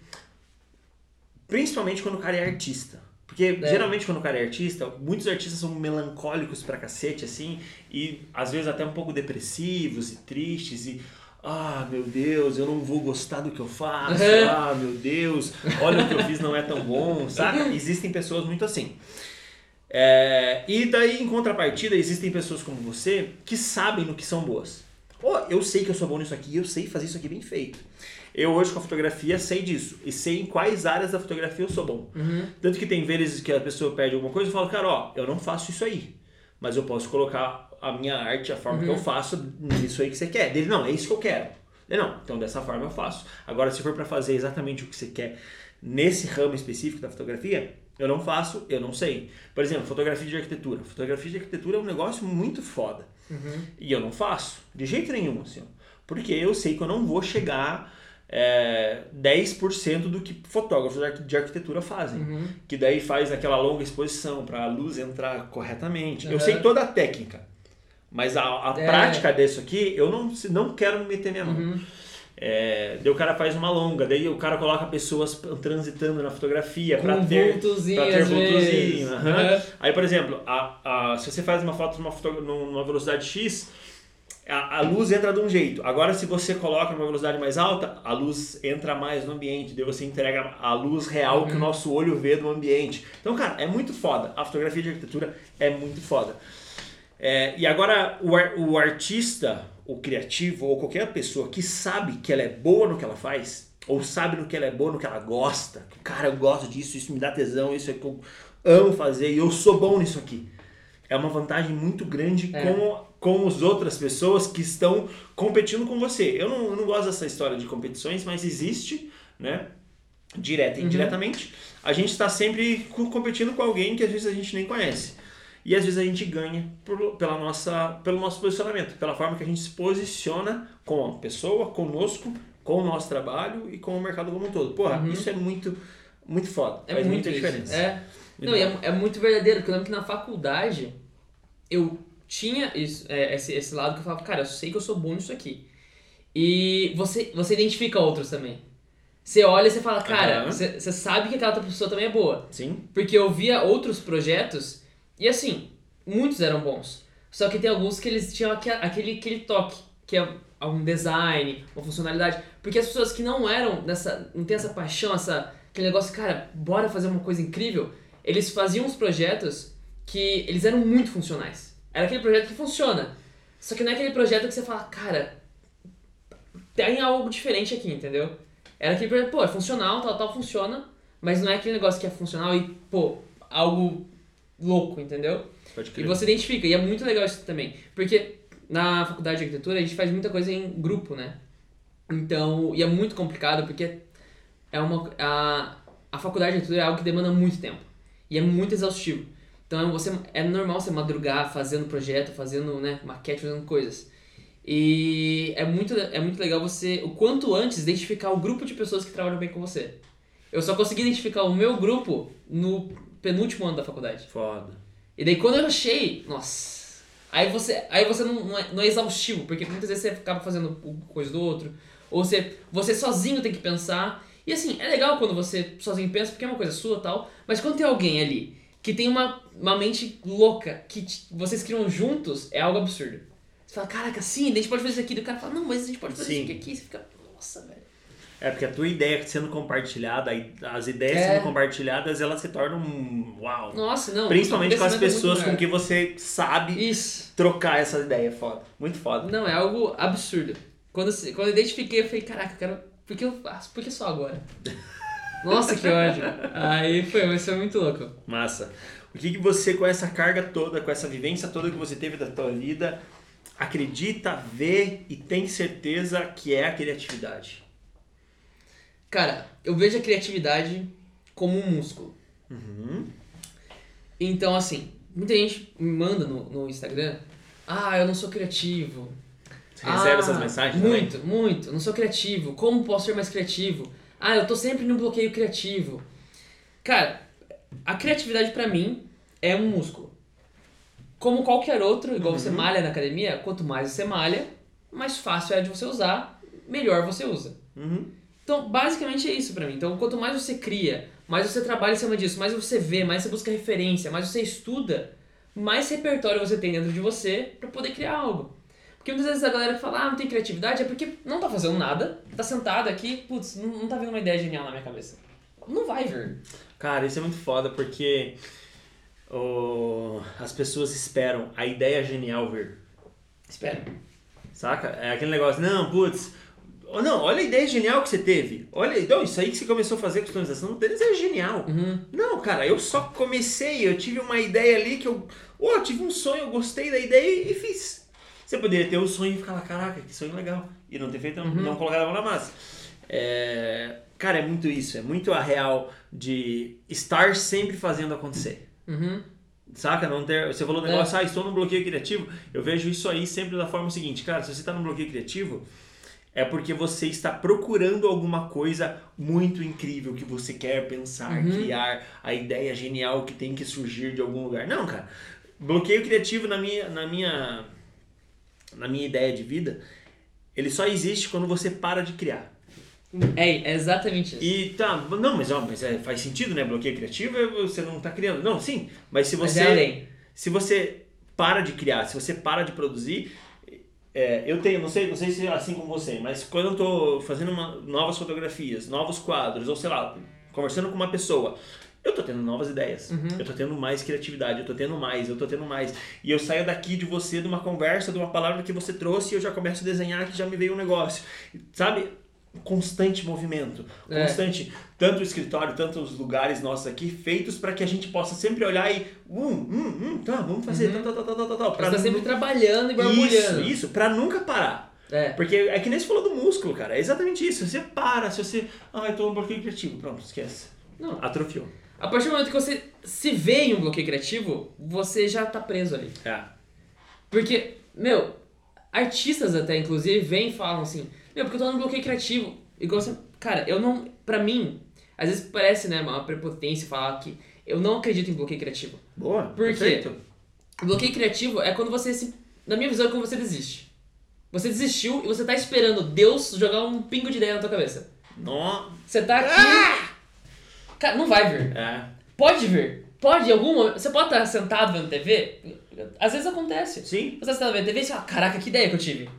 principalmente quando o cara é artista. Porque geralmente quando o cara é artista, muitos artistas são melancólicos pra cacete, assim, e às vezes até um pouco depressivos e tristes e. Ah, meu Deus, eu não vou gostar do que eu faço. Ah, meu Deus, olha o que eu fiz não é tão bom, saca? Existem pessoas muito assim. É, e daí, em contrapartida, existem pessoas como você que sabem no que são boas. Pô, eu sei que eu sou bom nisso aqui, eu sei fazer isso aqui bem feito. Eu hoje com a fotografia sei disso. E sei em quais áreas da fotografia eu sou bom. Tanto que tem vezes que a pessoa pede alguma coisa e fala, cara, ó, eu não faço isso aí. Mas eu posso colocar a minha arte, a forma que eu faço nisso aí que você quer. Dele, não, é isso que eu quero. Ele, não, então dessa forma eu faço. Agora, se for pra fazer exatamente o que você quer nesse ramo específico da fotografia, eu não faço, eu não sei. Por exemplo, fotografia de arquitetura. Fotografia de arquitetura é um negócio muito foda. E eu não faço, de jeito nenhum, assim. Porque eu sei que eu não vou chegar é, 10% do que fotógrafos de arquitetura fazem. Uhum. Que daí faz aquela longa exposição para a luz entrar corretamente. Eu Uhum. sei toda a técnica. Mas a, a É. prática disso aqui, eu não, não quero me meter minha mão. Uhum. É, daí o cara faz uma longa, daí o cara coloca pessoas transitando na fotografia para ter, pra ter vultozinho. aham. Aham. Aí, por exemplo, a, a, se você faz uma foto numa, numa velocidade X, a, a luz entra de um jeito. Agora, se você coloca numa velocidade mais alta, a luz entra mais no ambiente. Daí você entrega a luz real que o nosso olho vê do ambiente. Então, cara, é muito foda. A fotografia de arquitetura é muito foda. É, e agora, o, o artista, o criativo, ou qualquer pessoa que sabe que ela é boa no que ela faz, ou sabe no que ela é boa, no que ela gosta, cara, eu gosto disso, isso me dá tesão, isso é que eu amo fazer e eu sou bom nisso aqui. É uma vantagem muito grande É. com, com as outras pessoas que estão competindo com você. Eu não, eu não gosto dessa história de competições, mas existe, né? Direta e Uhum. indiretamente. A gente está sempre co- competindo com alguém que às vezes a gente nem conhece. E às vezes a gente ganha por- pela nossa, pelo nosso posicionamento, pela forma que a gente se posiciona com a pessoa, conosco, com o nosso trabalho e com o mercado como um todo. Porra, Uhum. isso é muito, muito foda. É Faz muito muita diferença. É. Muito Não, e é, é muito verdadeiro, porque eu lembro que na faculdade eu tinha isso, é, esse, esse lado que eu falava, cara, eu sei que eu sou bom nisso aqui. E você, você identifica outros também. Você olha e você fala, cara, Aham. você, você sabe que aquela outra pessoa também é boa. Sim. Porque eu via outros projetos e assim, muitos eram bons. Só que tem alguns que eles tinham aque- aquele, aquele toque, que é um design, uma funcionalidade. Porque as pessoas que não eram nessa. não tem essa paixão, essa, aquele negócio, cara, bora fazer uma coisa incrível, eles faziam uns projetos que eles eram muito funcionais. Era aquele projeto que funciona. Só que não é aquele projeto que você fala, cara, tem algo diferente aqui, entendeu? Era aquele projeto, pô, é funcional, tal, tal, funciona, mas não é aquele negócio que é funcional e, pô, algo louco, entendeu? Pode E crer. você identifica, e é muito legal isso também. Porque na faculdade de arquitetura a gente faz muita coisa em grupo, né? Então, e é muito complicado porque é uma, a, a faculdade de arquitetura é algo que demanda muito tempo. E é muito exaustivo. Então você, é normal você madrugar fazendo projeto, fazendo né, maquete, fazendo coisas. E é muito, é muito legal você, o quanto antes, identificar o grupo de pessoas que trabalham bem com você. Eu só consegui identificar o meu grupo no penúltimo ano da faculdade. Foda. E daí quando eu achei, nossa. Aí você, aí você não, não, é, não é exaustivo, porque muitas vezes você acaba fazendo coisa do outro. Ou você, você sozinho tem que pensar. E assim, é legal quando você sozinho pensa, porque é uma coisa sua e tal. Mas quando tem alguém ali que tem uma, uma mente louca, que te- vocês criam juntos, é algo absurdo. Você fala, caraca, sim, a gente pode fazer isso aqui. E o cara fala, não, mas a gente pode fazer Sim. isso aqui, aqui. Você fica, nossa, velho. É porque a tua ideia sendo compartilhada, aí as ideias É. sendo compartilhadas, elas se tornam um uau. Nossa, não. Principalmente com as é pessoas com maior. que você sabe Isso. trocar essa ideia. Foda. Muito foda. Não, é algo absurdo. Quando, eu- quando eu identifiquei, eu falei, caraca, eu quero. Por que eu faço? Por que só agora? Nossa, que ódio. Aí foi, mas foi muito louco. Massa. O que, que você, com essa carga toda, com essa vivência toda que você teve da tua vida, acredita, vê e tem certeza que é a criatividade? Cara, eu vejo a criatividade como um músculo. Uhum. Então, assim, muita gente me manda no, no Instagram, ah, eu não sou criativo. Você recebe Ah, essas mensagens também? Muito, muito. Eu Não sou criativo. Como posso ser mais criativo? Ah, eu tô sempre no bloqueio criativo. Cara, a criatividade pra mim é um músculo. Como qualquer outro, igual você Uhum. malha na academia, quanto mais você malha, mais fácil é de você usar, melhor você usa. Uhum. Então, basicamente é isso pra mim. Então, quanto mais você cria, mais você trabalha em cima disso, mais você vê, mais você busca referência, mais você estuda, mais repertório você tem dentro de você pra poder criar algo. Porque muitas vezes a galera fala, ah, não tem criatividade, é porque não tá fazendo nada, tá sentado aqui, putz, não, não tá vendo uma ideia genial na minha cabeça. Não vai vir. Cara, isso é muito foda porque o- as pessoas esperam a ideia genial vir. Espera. Saca? É aquele negócio, não, putz. Não, olha a ideia genial que você teve. Olha, então, isso aí que você começou a fazer customização deles é genial. Uhum. Não, cara, eu só comecei, eu tive uma ideia ali que eu. Oh, eu tive um sonho, eu gostei da ideia e fiz. Você poderia ter o sonho e ficar lá, caraca, que sonho legal. E não ter feito, Uhum. não colocar a mão na massa. É, Cara, é muito isso, é muito a real de estar sempre fazendo acontecer. Uhum. Saca? Não ter, você falou um É. negócio, ah, estou num bloqueio criativo. Eu vejo isso aí sempre da forma seguinte, cara, se você está num bloqueio criativo, é porque você está procurando alguma coisa muito incrível que você quer pensar, Uhum. criar, a ideia genial que tem que surgir de algum lugar. Não, cara. Bloqueio criativo na minha, na minha, na minha ideia de vida, ele só existe quando você para de criar. É, é exatamente isso. E tá, não, mas, ó, mas é, faz sentido, né? Bloqueio criativo é você não tá criando. Não, sim, mas se Mas você é além. se você para de criar, se você para de produzir, é, eu tenho, não sei, não sei se é assim com você, mas quando eu tô fazendo uma- novas fotografias, novos quadros, ou sei lá, conversando com uma pessoa, eu tô tendo novas ideias, eu tô tendo mais criatividade, eu tô tendo mais, eu tô tendo mais. E eu saio daqui de você, de uma conversa, de uma palavra que você trouxe, e eu já começo a desenhar que já me veio um negócio. Sabe? Constante movimento, É. constante, tanto o escritório, tanto os lugares nossos aqui, feitos para que a gente possa sempre olhar e, hum, hum, hum, tá, vamos fazer, Uhum. tal, tal, tal, tal, tal, tal. Você pra tá sempre trabalhando e Isso, borbulhando. isso, pra nunca parar. É. Porque é que nem você falou do músculo, cara. É exatamente isso. Você para, se você. Ah, eu tô um bloqueio criativo. Pronto, esquece. Não. Atrofiou. A partir do momento que você se vê em um bloqueio criativo, você já tá preso ali. É. Porque, meu, artistas até, inclusive, vêm e falam assim, meu, porque eu tô num bloqueio criativo. Igual você. Cara, eu não. Pra mim, às vezes parece, né, uma prepotência falar que eu não acredito em bloqueio criativo. Boa. Por quê? perfeito. O bloqueio criativo é quando você se. Na minha visão, é quando você desiste. Você desistiu e você tá esperando Deus jogar um pingo de ideia na tua cabeça. Nó. Você tá aqui. Cara, não vai vir. É. Pode vir. Pode, em algum momento. Você pode estar sentado vendo TV. Às vezes acontece. Sim. Você tá sentado vendo TV e você fala, caraca, que ideia que eu tive.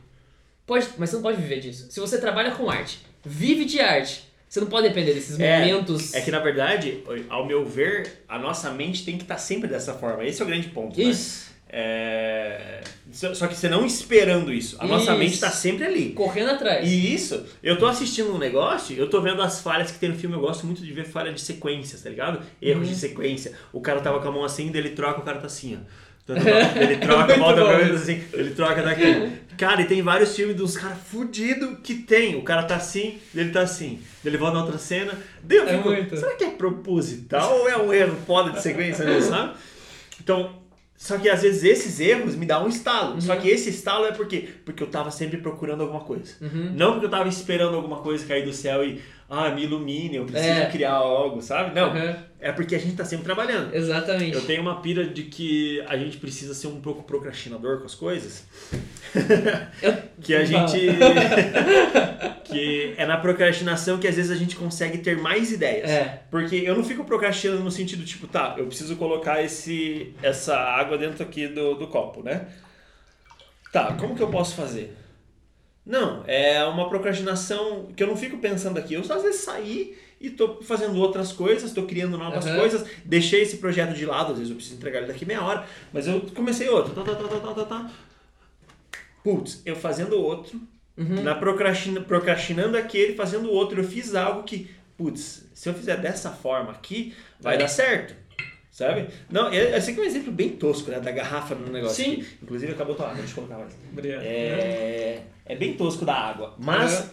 Pode, mas você não pode viver disso. Se você trabalha com arte, vive de arte, você não pode depender desses É, momentos. É que na verdade, ao meu ver, a nossa mente tem que estar sempre dessa forma. Esse é o grande ponto. né? Isso. É... Só que você não esperando isso. A nossa Isso. mente está sempre ali. Correndo atrás. E isso, eu tô assistindo um negócio, eu tô vendo as falhas que tem no filme, eu gosto muito de ver falha de sequências, tá ligado? Erros Uhum. de sequência. O cara tava com a mão assim, daí ele troca, o cara tá assim, ó. Ele troca, Muito volta pra mim assim, ele troca daqui. Cara, e tem vários filmes dos caras fudidos que tem. O cara tá assim, ele tá assim. Ele volta na outra cena. Daí eu É muito. será que é proposital ou é um erro foda de sequência, né, sabe? Então, só que às vezes esses erros me dão um estalo. Só Uhum. que esse estalo é por quê? Porque eu tava sempre procurando alguma coisa. Uhum. Não porque eu tava esperando alguma coisa cair do céu e, ah, me ilumine, eu preciso É. criar algo, sabe? Não. Uhum. É porque a gente tá sempre trabalhando. Exatamente. Eu tenho uma pira de que a gente precisa ser um pouco procrastinador com as coisas. Eu- que a gente. que é na procrastinação que às vezes a gente consegue ter mais ideias. É. Porque eu não fico procrastinando no sentido tipo, tá, eu preciso colocar esse, essa água dentro aqui do, do copo, né? Tá, como que eu posso fazer? Não, é uma procrastinação que eu não fico pensando aqui. Eu só às vezes saí e tô fazendo outras coisas, tô criando novas Aham. coisas, deixei esse projeto de lado, às vezes eu preciso entregar ele daqui meia hora, mas eu comecei outro. Tá, tá, tá, tá, tá, tá, tá. Putz, eu fazendo outro, Uhum. na procrastina, procrastinando aquele, fazendo outro, eu fiz algo que, putz, se eu fizer dessa forma aqui, vai É. dar certo. Sabe? Não, é- esse aqui é um exemplo bem tosco, né? Da garrafa no negócio. Sim. aqui. Inclusive acabou tua água, deixa eu colocar mais. Obrigado. É, é bem tosco da água. Mas, Uhum.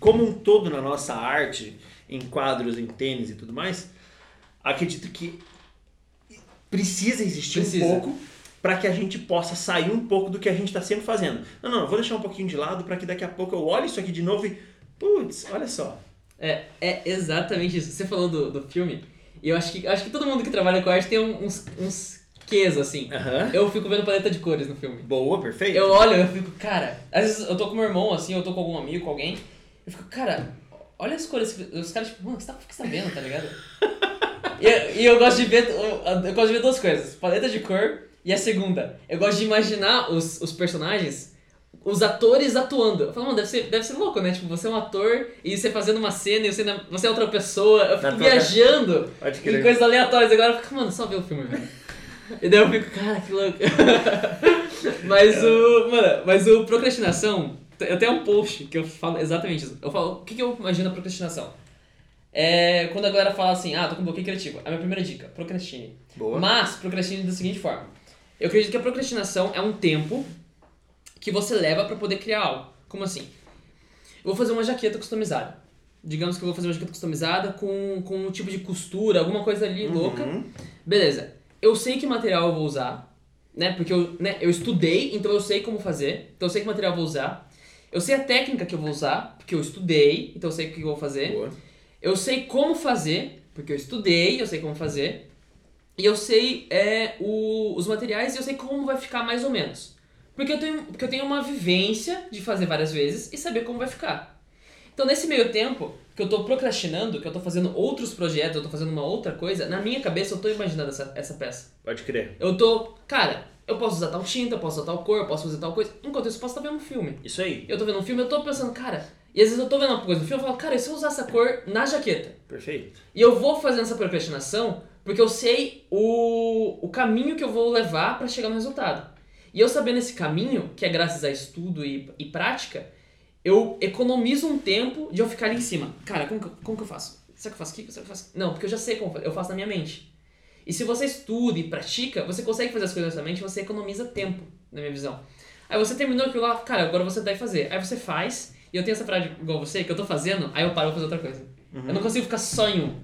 como um todo na nossa arte, em quadros, em tênis e tudo mais, acredito que precisa existir Precisa. um pouco para que a gente possa sair um pouco do que a gente está sempre fazendo. Não, não, eu vou deixar um pouquinho de lado para que daqui a pouco eu olhe isso aqui de novo e, putz, olha só. É, é exatamente isso. Você falou do, do filme, e eu acho que, acho que todo mundo que trabalha com arte tem uns, uns quês, assim. Eu fico vendo paleta de cores no filme. Boa, perfeito. Eu olho, eu fico, cara. Às vezes eu tô com meu irmão, assim, eu tô com algum amigo, com alguém. Eu fico, cara, olha as cores. Os caras, tipo, mano, o que você tá, o que você tá vendo, tá ligado? e, eu- e eu gosto de ver. Eu, eu gosto de ver duas coisas: paleta de cor e a segunda. Eu gosto de imaginar os, os personagens. Os atores atuando. Eu falo, mano, deve ser, deve ser louco, né? Tipo, você é um ator e você fazendo uma cena e você, na- você é outra pessoa. Eu fico viajando em coisas aleatórias. Agora eu fico, mano, só ver o filme, velho. E daí eu fico, cara, que louco. mas o. Mano, mas o procrastinação. Eu tenho um post que eu falo exatamente isso. Eu falo, o que, que eu imagino a procrastinação? É quando a galera fala assim, ah, tô com bloqueio criativo. A minha primeira dica, procrastine. Boa. Mas procrastine da seguinte forma. Eu acredito que a procrastinação é um tempo que você leva pra poder criar algo. Como assim? Eu vou fazer uma jaqueta customizada. Digamos que eu vou fazer uma jaqueta customizada com, com um tipo de costura, alguma coisa ali louca. Uhum. Beleza. Eu sei que material eu vou usar, né? Porque eu, né, eu estudei, então eu sei como fazer. Então eu sei que material eu vou usar. Eu sei a técnica que eu vou usar, porque eu estudei, então eu sei o que eu vou fazer. Boa. Eu sei como fazer, porque eu estudei, eu sei como fazer. E eu sei é, o, os materiais e eu sei como vai ficar mais ou menos. Porque eu, tenho, porque eu tenho uma vivência de fazer várias vezes e saber como vai ficar. Então, nesse meio tempo, que eu tô procrastinando, que eu tô fazendo outros projetos, eu tô fazendo uma outra coisa, na minha cabeça eu tô imaginando essa, essa peça. Pode crer. Eu tô, cara, eu posso usar tal tinta, eu posso usar tal cor, eu posso fazer tal coisa. Enquanto isso, eu posso estar vendo um filme. Isso aí. Eu tô vendo um filme, eu tô pensando, cara, e às vezes eu tô vendo uma coisa no filme, eu falo, cara, e se eu usar essa cor na jaqueta? Perfeito. E eu vou fazendo essa procrastinação porque eu sei o, o caminho que eu vou levar para chegar no resultado. E eu sabendo esse caminho, que é graças a estudo e, e prática, eu economizo um tempo de eu ficar ali em cima. Cara, como que, eu- como que eu faço? Será que eu faço aqui? Será que eu faço? Não, porque eu já sei como eu faço na minha mente. E se você estuda e pratica, você consegue fazer as coisas na sua mente, você economiza tempo, na minha visão. Aí você terminou aquilo lá, cara, agora você deve fazer. Aí você faz, e eu tenho essa frase igual você, que eu tô fazendo, aí eu paro vou fazer outra coisa. Eu não consigo ficar só em um.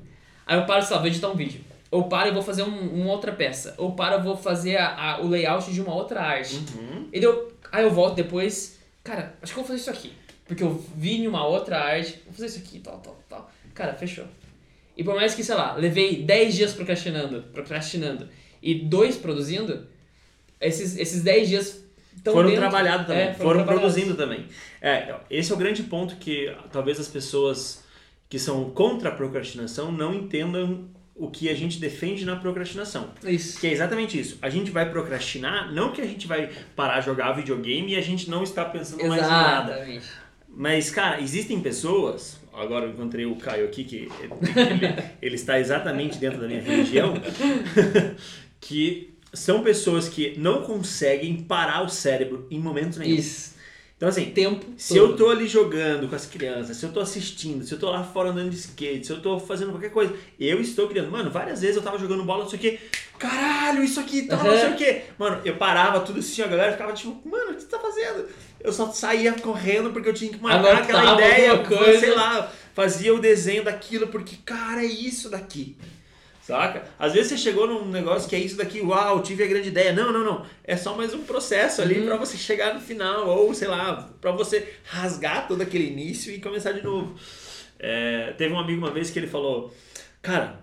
Aí eu paro, sei lá, vou editar um vídeo. Ou paro e vou fazer um, uma outra peça. Ou paro e vou fazer a, a- o layout de uma outra arte. Uhum. E deu, aí eu volto depois, cara, acho que eu vou fazer isso aqui. Porque eu vi em uma outra arte, vou fazer isso aqui, tal, tal, tal. Cara, fechou. E por mais que, sei lá, levei 10 dias procrastinando, procrastinando e dois produzindo, esses, esses 10 dias foram trabalhados também, É, foram, trabalhados. produzindo também. É, esse é o grande ponto que talvez as pessoas que são contra a procrastinação não entendam o que a gente defende na procrastinação. Isso. Que é exatamente isso. A gente vai procrastinar, não que a gente vai parar de jogar videogame e a gente não está pensando mais em nada. Exatamente. Mas, cara, existem pessoas. Agora eu encontrei o Caio aqui, que ele, ele está exatamente dentro da minha religião. que são pessoas que não conseguem parar o cérebro em momentos nenhum. Isso. Então, assim, Tempo se todo. eu tô ali jogando com as crianças, se eu tô assistindo, se eu tô lá fora andando de skate, se eu tô fazendo qualquer coisa, eu estou criando. Mano, várias vezes eu tava jogando bola, não sei o quê. Caralho, isso aqui, tal, não sei Uhum. o quê. Mano, eu parava tudo assim, a galera ficava tipo, mano, o que você tá fazendo? Eu só saía correndo porque eu tinha que marcar aquela Anotava ideia, alguma coisa. sei lá, fazia o desenho daquilo, porque, cara, é isso daqui. Saca? Às vezes você chegou num negócio que é isso daqui, uau, tive a grande ideia. Não, não, não. É só mais um processo ali Uhum. pra você chegar no final, ou sei lá, pra você rasgar todo aquele início e começar de novo. É, teve um amigo uma vez que ele falou: Cara,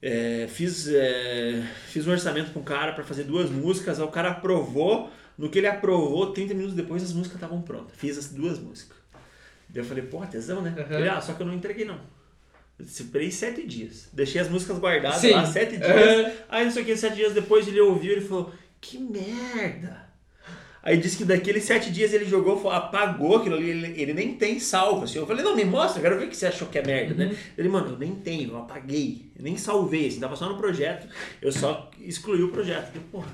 é, fiz, é, fiz um orçamento com um cara pra fazer duas músicas, aí o cara aprovou. No que ele aprovou, 30 minutos depois as músicas estavam prontas. Fiz as duas músicas. Daí eu falei, pô, tesão, né? Uhum. Ele, ah, só que eu não entreguei não. Esperei sete dias. Deixei as músicas guardadas Sim. lá sete dias. Uhum. Aí não sei o que, sete dias depois ele ouviu e falou, que merda. Aí disse que daqueles sete dias ele jogou, apagou aquilo ali, ele, ele nem tem salvo. Assim. Eu falei, não, me mostra, eu quero ver o que você achou que é merda, né? Ele, mano, eu nem tenho, eu apaguei, eu nem salvei, assim, tava só no projeto, eu só excluí o projeto. Eu, porra.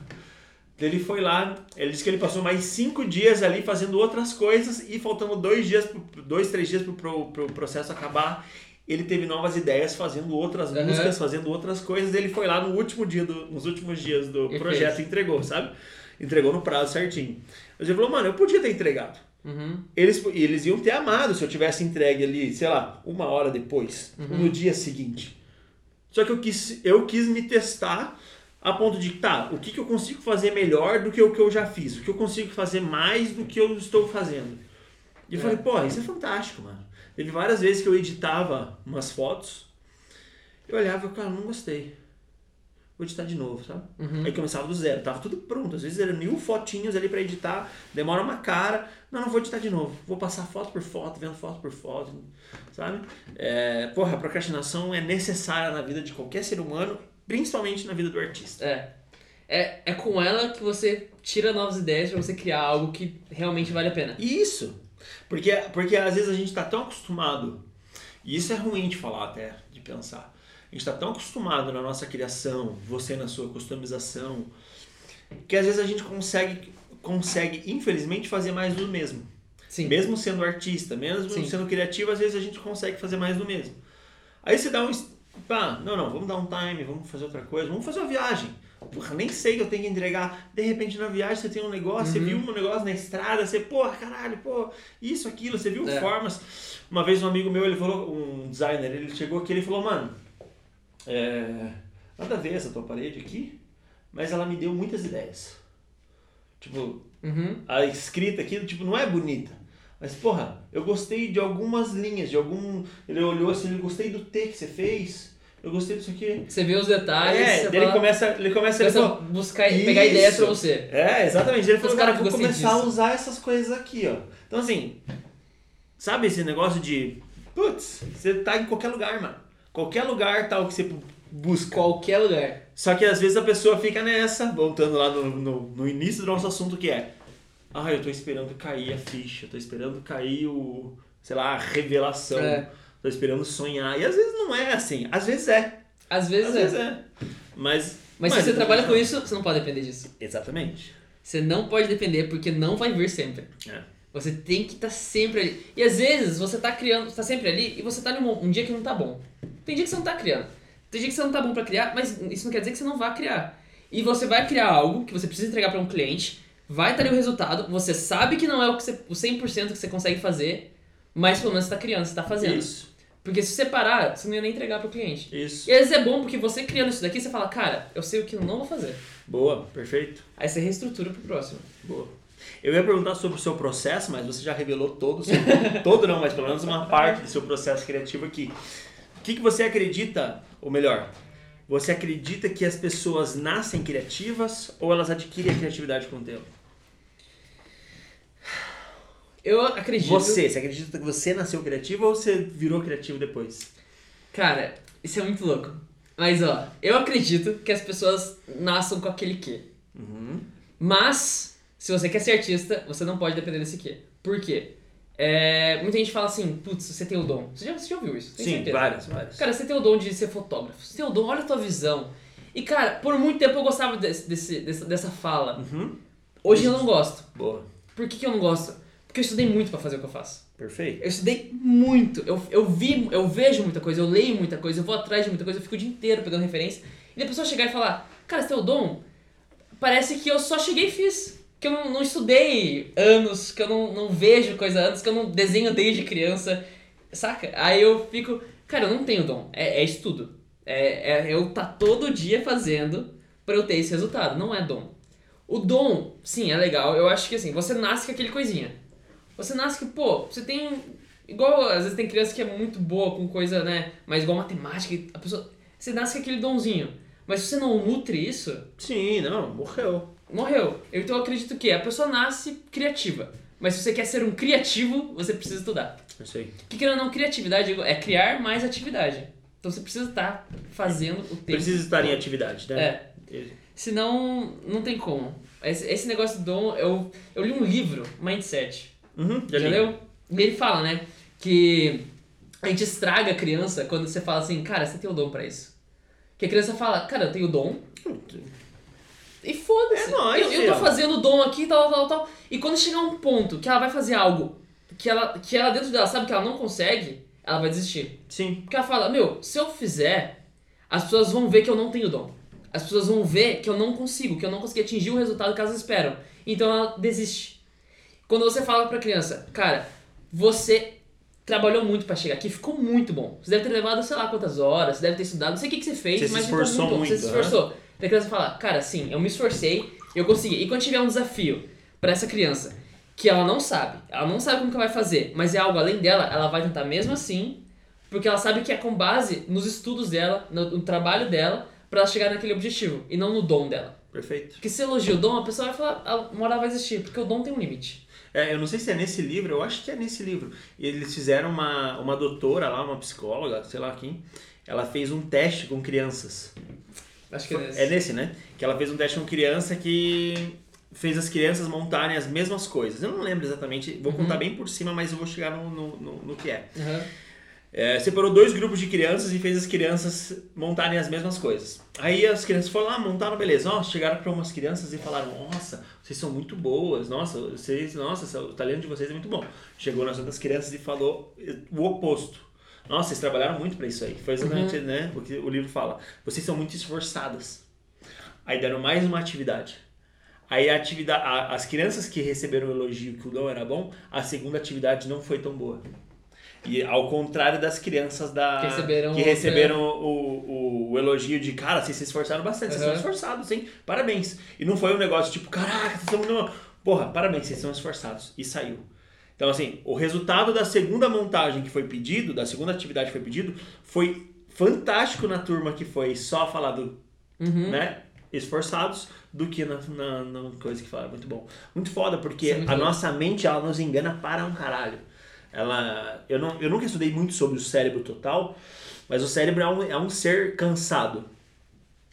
Ele foi lá, ele disse que ele passou mais cinco dias ali fazendo outras coisas e faltando dois dias, dois, três dias pro, pro, pro processo acabar, ele teve novas ideias fazendo outras Uhum. músicas, fazendo outras coisas. Ele foi lá no último dia, do, nos últimos dias do E projeto fez. e entregou, sabe? Entregou no prazo certinho. Mas ele falou, mano, eu podia ter entregado. Uhum. Eles, eles iam ter amado se eu tivesse entregue ali, sei lá, uma hora depois, Uhum. no dia seguinte. Só que eu quis, eu quis me testar a ponto de, tá, o que, que eu consigo fazer melhor do que o que eu já fiz? O que eu consigo fazer mais do que eu estou fazendo? E eu É. falei, pô, isso é fantástico, mano. Teve várias vezes que eu editava umas fotos, eu olhava e, cara, não gostei. Vou editar de novo, sabe? Uhum. Aí começava do zero, tava tudo pronto. Às vezes eram mil fotinhos ali pra editar, demora uma cara. Não, não vou editar de novo. Vou passar foto por foto, vendo foto por foto, sabe? É, porra, a procrastinação é necessária na vida de qualquer ser humano, principalmente na vida do artista. É. é. É com ela que você tira novas ideias pra você criar algo que realmente vale a pena. Isso! Porque, porque às vezes a gente tá tão acostumado, e isso é ruim de falar até, de pensar. A gente tá tão acostumado na nossa criação, você na sua customização, que às vezes a gente consegue, consegue infelizmente, fazer mais do mesmo. Sim. Mesmo sendo artista, mesmo Sim. sendo criativo, às vezes a gente consegue fazer mais do mesmo. Aí você dá um. Pá, não, não, vamos dar um time, vamos fazer outra coisa, vamos fazer uma viagem. Porra, nem sei que eu tenho que entregar. De repente na viagem você tem um negócio, você Uhum. viu um negócio na estrada, você, porra, caralho, pô, isso, aquilo, você viu É. formas. Uma vez um amigo meu, ele falou, um designer, ele chegou aqui e ele falou, mano, é, nada a ver essa tua parede aqui, mas ela me deu muitas ideias. Tipo, Uhum. a escrita aqui, tipo, não é bonita. Mas, porra, eu gostei de algumas linhas, de algum. Ele olhou assim, ele gostei do T que você fez. Eu gostei disso aqui. Você vê os detalhes, É, ele começa, ele começa, ele começa a falou, buscar, pegar Isso. ideias pra você. É, exatamente. Ele falou, cara, vou começar a disso. usar essas coisas aqui, ó. Então, assim, sabe esse negócio de, putz, você tá em qualquer lugar, mano. Qualquer lugar tal que você busca. Qualquer lugar. Só que às vezes a pessoa fica nessa, voltando lá no, no, no início do nosso assunto, que é, ah, eu tô esperando cair a ficha, eu tô esperando cair o, sei lá, a revelação. É. Tô esperando sonhar. E às vezes não é assim. Às vezes é. Às vezes Às é. vezes é. Mas. Mas se você trabalha com isso, você não pode depender disso. Exatamente. Você não pode depender porque não vai vir sempre. É. Você tem que estar sempre ali. E às vezes você tá criando, você tá sempre ali e você tá num um dia que não tá bom. Tem dia que você não tá criando. Tem dia que você não tá bom pra criar, mas isso não quer dizer que você não vá criar. E você vai criar algo que você precisa entregar pra um cliente, vai estar ali o resultado, você sabe que não é o, que você, o 100% que você consegue fazer, mas pelo menos você tá criando, você tá fazendo. Isso. Porque se você parar, você não ia nem entregar pro cliente. Isso. E às vezes é bom porque você criando isso daqui, você fala, cara, eu sei o que eu não vou fazer. Boa, perfeito. Aí você reestrutura pro próximo. Boa. Eu ia perguntar sobre o seu processo, mas você já revelou todo, o seu- todo não, mas pelo menos uma parte do seu processo criativo aqui. O que, que você acredita, ou melhor, você acredita que as pessoas nascem criativas ou elas adquirem a criatividade com o tempo? Eu acredito. Você, você acredita que você nasceu criativo ou você virou criativo depois? Cara, isso é muito louco. Mas ó, eu acredito que as pessoas nasçam com aquele quê. Uhum. Mas, se você quer ser artista, você não pode depender desse quê. Por quê? É, muita gente fala assim, putz, você tem o dom. Você já, você já ouviu isso? Tem Sim, certeza. várias, várias. Cara, você tem o dom de ser fotógrafo. Você tem o dom, olha a tua visão. E cara, por muito tempo eu gostava desse, desse- dessa, dessa fala. Uhum. Hoje eu não gosto. Boa, Por que, que eu não gosto? Porque eu estudei muito pra fazer o que eu faço. perfeito. Eu estudei muito, eu, eu vi, eu vejo muita coisa, eu leio muita coisa, eu vou atrás de muita coisa, eu fico o dia inteiro pegando referência. E a pessoa chegar e falar, cara, você tem o dom? Parece que eu só cheguei e fiz. Que eu não, não estudei anos, que eu não, não vejo coisa antes, que eu não desenho desde criança. Saca? Aí eu fico, cara, eu não tenho dom. É, é estudo. É, é eu tá todo dia fazendo pra eu ter esse resultado. Não é dom. O dom, sim, é legal. Eu acho que assim, você nasce com aquele coisinha. Você nasce que, pô, você tem. Igual, às vezes tem criança que é muito boa com coisa, né? Mas igual matemática, a pessoa. Você nasce com aquele donzinho. Mas se você não nutre isso, Sim, não, morreu. morreu. Eu, Então eu acredito que a pessoa nasce criativa. Mas se você quer ser um criativo, você precisa estudar. Eu sei. O que que não criatividade é criar mais atividade. Então você precisa estar fazendo o tempo. Precisa estar em atividade, né? É. Senão, não tem como. Esse, esse negócio do dom, eu, eu li um livro, Mindset. Uhum, Já leu? E ele fala, né, que a gente estraga a criança quando você fala assim, cara, você tem o dom pra isso. Que a criança fala, cara, eu tenho o dom e foda-se. É nóis, eu, eu tô fazendo o dom aqui, tal, tal, tal. E quando chegar um ponto que ela vai fazer algo que ela, que ela dentro dela sabe que ela não consegue, ela vai desistir. Sim. Porque ela fala, meu, se eu fizer, as pessoas vão ver que eu não tenho dom. As pessoas vão ver que eu não consigo, que eu não consegui atingir o resultado que elas esperam. Então ela desiste. Quando você fala pra criança, cara, você trabalhou muito pra chegar aqui, ficou muito bom. Você deve ter levado, sei lá quantas horas, você deve ter estudado, não sei o que, que você fez, Você se mas ficou esforçou muito bom. Você muito, se esforçou. Daí a criança fala, cara, sim, eu me esforcei, eu consegui. E quando tiver um desafio pra essa criança, que ela não sabe, ela não sabe como que ela vai fazer, mas é algo além dela, ela vai tentar mesmo assim, porque ela sabe que é com base nos estudos dela, no, no trabalho dela, pra ela chegar naquele objetivo, e não no dom dela. Perfeito. Porque se elogia o dom, a pessoa vai falar, "Ah, uma hora vai existir, porque o dom tem um limite. É, eu não sei se é nesse livro, eu acho que é nesse livro. Eles fizeram uma, uma doutora lá, uma psicóloga, sei lá quem, ela fez um teste com crianças. Acho que é nesse. É nesse, né? Que ela fez um teste com criança que fez as crianças montarem as mesmas coisas. Eu não lembro exatamente, vou contar bem por cima, mas eu vou chegar no, no, no, no que é. Aham. É, separou dois grupos de crianças e fez as crianças montarem as mesmas coisas. Aí as crianças foram lá, montaram, beleza. Ó, chegaram para umas crianças e falaram: Nossa, vocês são muito boas. Nossa, vocês, nossa, o talento de vocês é muito bom. Chegou nas outras crianças e falou o oposto. Nossa, vocês trabalharam muito para isso aí. Foi exatamente, né? O que o livro fala. Vocês são muito esforçadas. Aí deram mais uma atividade. Aí a atividade, a- as crianças que receberam o elogio que o dom era bom, a segunda atividade não foi tão boa. E ao contrário das crianças da Que receberam que receberam o, o, o elogio de cara, vocês se esforçaram bastante, vocês são esforçados, hein? Parabéns. E não foi um negócio tipo, caraca, vocês muito. Porra, parabéns, vocês são esforçados. E saiu. Então, assim, o resultado da segunda montagem que foi pedido, da segunda atividade que foi pedido, foi fantástico na turma que foi só falar do, Uhum. né, esforçados, do que na, na, na coisa que falaram. Muito bom. Muito foda, porque Isso é a nossa mente, ela nos engana para um caralho. Ela, eu, não, eu nunca estudei muito sobre o cérebro total, mas o cérebro é um, é um ser cansado.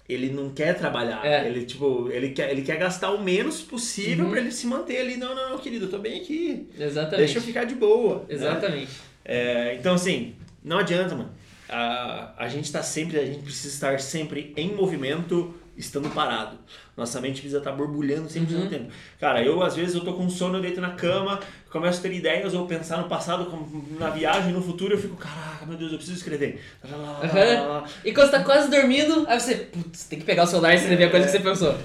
Ele não quer trabalhar. É. Ele, tipo, ele quer, ele quer gastar o menos possível Uhum. pra ele se manter ali. Não, não, não, querido, eu tô bem aqui. Exatamente. Deixa eu ficar de boa. né? Exatamente. É, então, assim, não adianta, mano. A, a gente tá sempre, a gente precisa estar sempre em movimento, estando parado. Nossa mente precisa estar borbulhando sempre Uhum. no tempo. Cara, eu às vezes eu tô com sono, eu deito na cama, começo a ter ideias ou pensar no passado, na viagem, no futuro, eu fico, caraca, meu Deus, eu preciso escrever. Lá, lá, lá, lá, lá, lá. E quando você tá quase dormindo, aí você, putz, tem que pegar o celular e escrever a coisa que você pensou.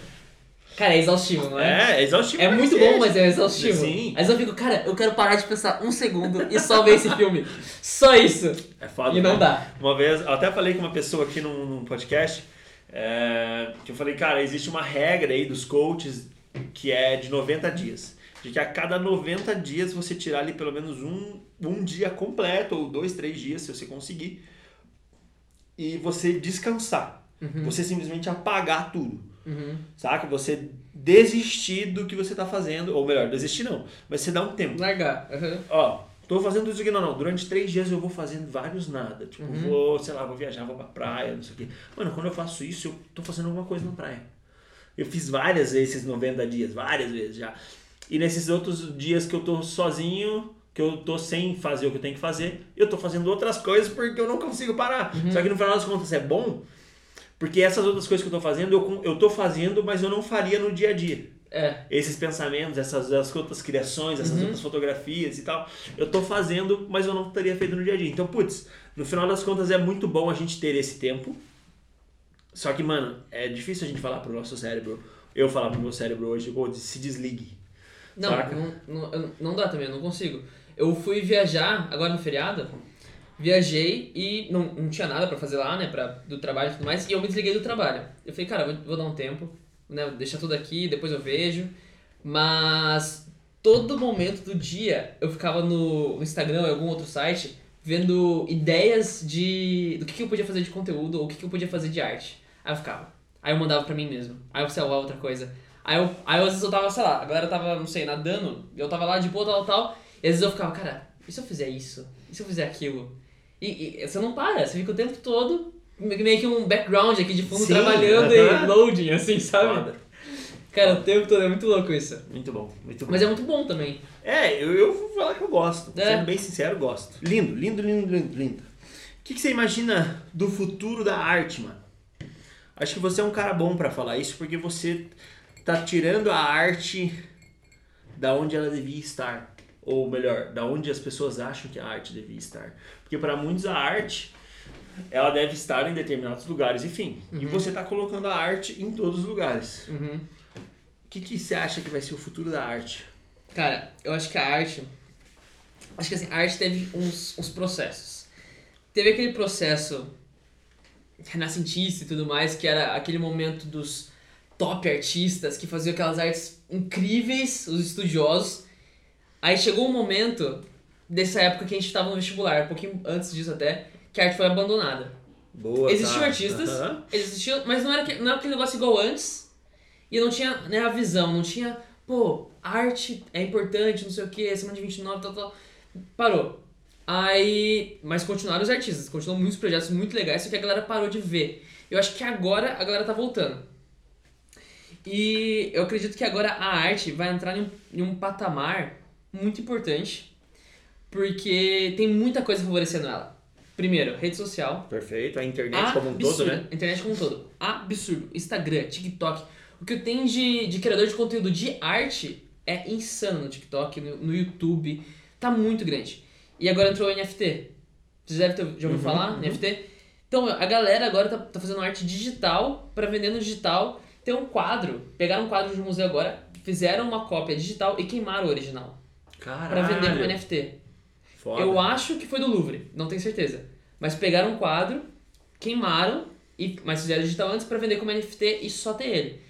Cara, é exaustivo, não é? É, é exaustivo. É muito bom, mas é exaustivo. Sim. Vezes eu fico, cara, eu quero parar de pensar um segundo e só ver esse filme. Só isso. É foda. E não né? dá. Uma vez, eu até falei com uma pessoa aqui num, num podcast, é, que eu falei, cara, existe uma regra aí dos coaches que é de 90 dias. De que a cada 90 dias você tirar ali pelo menos um, um dia completo, ou dois, três dias, se você conseguir, e você descansar. Você simplesmente apagar tudo. Uhum. Saca? Você desistir do que você tá fazendo, ou melhor, desistir não, mas você dá um tempo. Largar. Uhum. Ó, tô fazendo isso aqui, não, não. Durante três dias eu vou fazendo vários nada. Tipo, Uhum. vou, sei lá, vou viajar, vou pra praia, não sei o quê. Mano, quando eu faço isso, eu tô fazendo alguma coisa na praia. Eu fiz várias vezes esses 90 dias, várias vezes já. E nesses outros dias que eu tô sozinho, que eu tô sem fazer o que eu tenho que fazer, eu tô fazendo outras coisas porque eu não consigo parar. Uhum. Só que no final das contas é bom, porque essas outras coisas que eu tô fazendo, eu, eu tô fazendo, mas eu não faria no dia a dia É. esses pensamentos, essas, essas outras criações, essas Uhum. outras fotografias e tal, eu tô fazendo, mas eu não teria feito no dia a dia. Então, putz, no final das contas é muito bom a gente ter esse tempo. Só que, mano, é difícil a gente falar pro nosso cérebro, eu falar pro meu cérebro hoje, pô, se desligue. Não, não, não, não dá também, eu não consigo. Eu fui viajar agora no feriado, viajei e não, não tinha nada pra fazer lá, né, pra, do trabalho e tudo mais, e eu me desliguei do trabalho. Eu falei, cara, vou, vou dar um tempo, né, deixar tudo aqui, depois eu vejo. Mas todo momento do dia eu ficava no, no Instagram ou em algum outro site vendo ideias de do que, que eu podia fazer de conteúdo ou o que, que eu podia fazer de arte. Aí eu ficava. Aí eu mandava pra mim mesmo. Aí eu salvava outra coisa. Aí eu, aí às vezes eu tava, sei lá, a galera tava, não sei, nadando, eu tava lá de boa, tal, tal, e às vezes eu ficava, cara, e se eu fizer isso? E se eu fizer aquilo? E, e você não para, você fica o tempo todo meio que um background aqui de fundo Sim, trabalhando aham. e loading, assim, sabe? Foda. Cara, o tempo todo é muito louco isso. Muito bom, muito bom. Mas é muito bom também. É, eu, eu vou falar que eu gosto. É. Sendo bem sincero, eu gosto. Lindo, lindo, lindo, lindo, lindo. O que, que você imagina do futuro da arte, mano? Acho que você é um cara bom pra falar isso, porque você tá tirando a arte da onde ela devia estar. Ou melhor, da onde as pessoas acham que a arte devia estar. Porque para muitos a arte ela deve estar em determinados lugares, enfim. E você tá colocando a arte em todos os lugares. Uhum. O que, que você acha que vai ser o futuro da arte? Cara, eu acho que a arte. Acho que assim, a arte teve uns, uns processos. Teve aquele processo renascentista e tudo mais, que era aquele momento dos top artistas que faziam aquelas artes incríveis, os estudiosos. Aí chegou um momento dessa época que a gente estava no vestibular, um pouquinho antes disso até, que a arte foi abandonada. Boa, Existiam tá. artistas, Aham. existiam, mas não era, que- não era aquele negócio igual antes. E não tinha né, a visão, não tinha, pô, arte é importante, não sei o que, semana de 29, tal, tal. Parou. Aí. Mas continuaram os artistas, continuam muitos projetos muito legais, só que a galera parou de ver. Eu acho que agora a galera tá voltando. E eu acredito que agora a arte vai entrar em um, em um patamar muito importante, porque tem muita coisa favorecendo ela. Primeiro, rede social. Perfeito, a internet como um todo, Absurdo. né? Internet como um todo. Absurdo. Instagram, TikTok. O que eu tenho de, de criador de conteúdo de arte é insano no TikTok, no, no YouTube. Tá muito grande. E agora entrou o NFT. Vocês devem ter, já ouviu Uhum, falar? uhum. NFT? Então, a galera agora tá, tá fazendo arte digital pra vender no digital. Tem um quadro. Pegaram um quadro de um museu agora, fizeram uma cópia digital e queimaram o original. Pra Caralho. vender como NFT. Foda. Eu acho que foi do Louvre, não tenho certeza. Mas pegaram um quadro, queimaram, e, mas fizeram digital antes pra vender como NFT e só ter ele.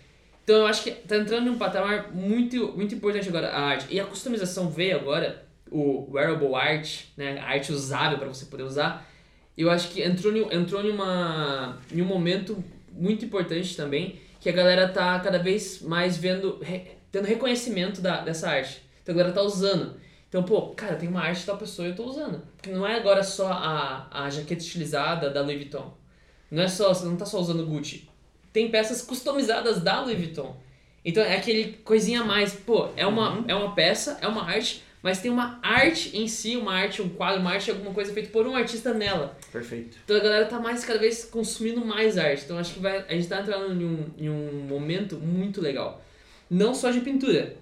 Então eu acho que tá entrando em um patamar muito, muito importante agora a arte. E a customização veio agora, o wearable art, né, a arte usável para você poder usar, eu acho que entrou, entrou em, uma, em um momento muito importante também, que a galera tá cada vez mais vendo, re, tendo reconhecimento da, dessa arte. Então a galera tá usando. Então, pô, cara, tem uma arte tal pessoa e eu tô usando. Porque não é agora só a, a jaqueta estilizada da Louis Vuitton. Não é só, você não tá só usando Gucci. Tem peças customizadas da Louis Vuitton. Então é aquele coisinha a mais. Pô, é uma, Uhum. é uma peça, é uma arte, mas tem uma arte em si, uma arte, um quadro, uma arte, alguma coisa feita por um artista nela. Perfeito. Então a galera tá mais cada vez consumindo mais arte. Então acho que vai, a gente tá entrando em um, em um momento muito legal. Não só de pintura.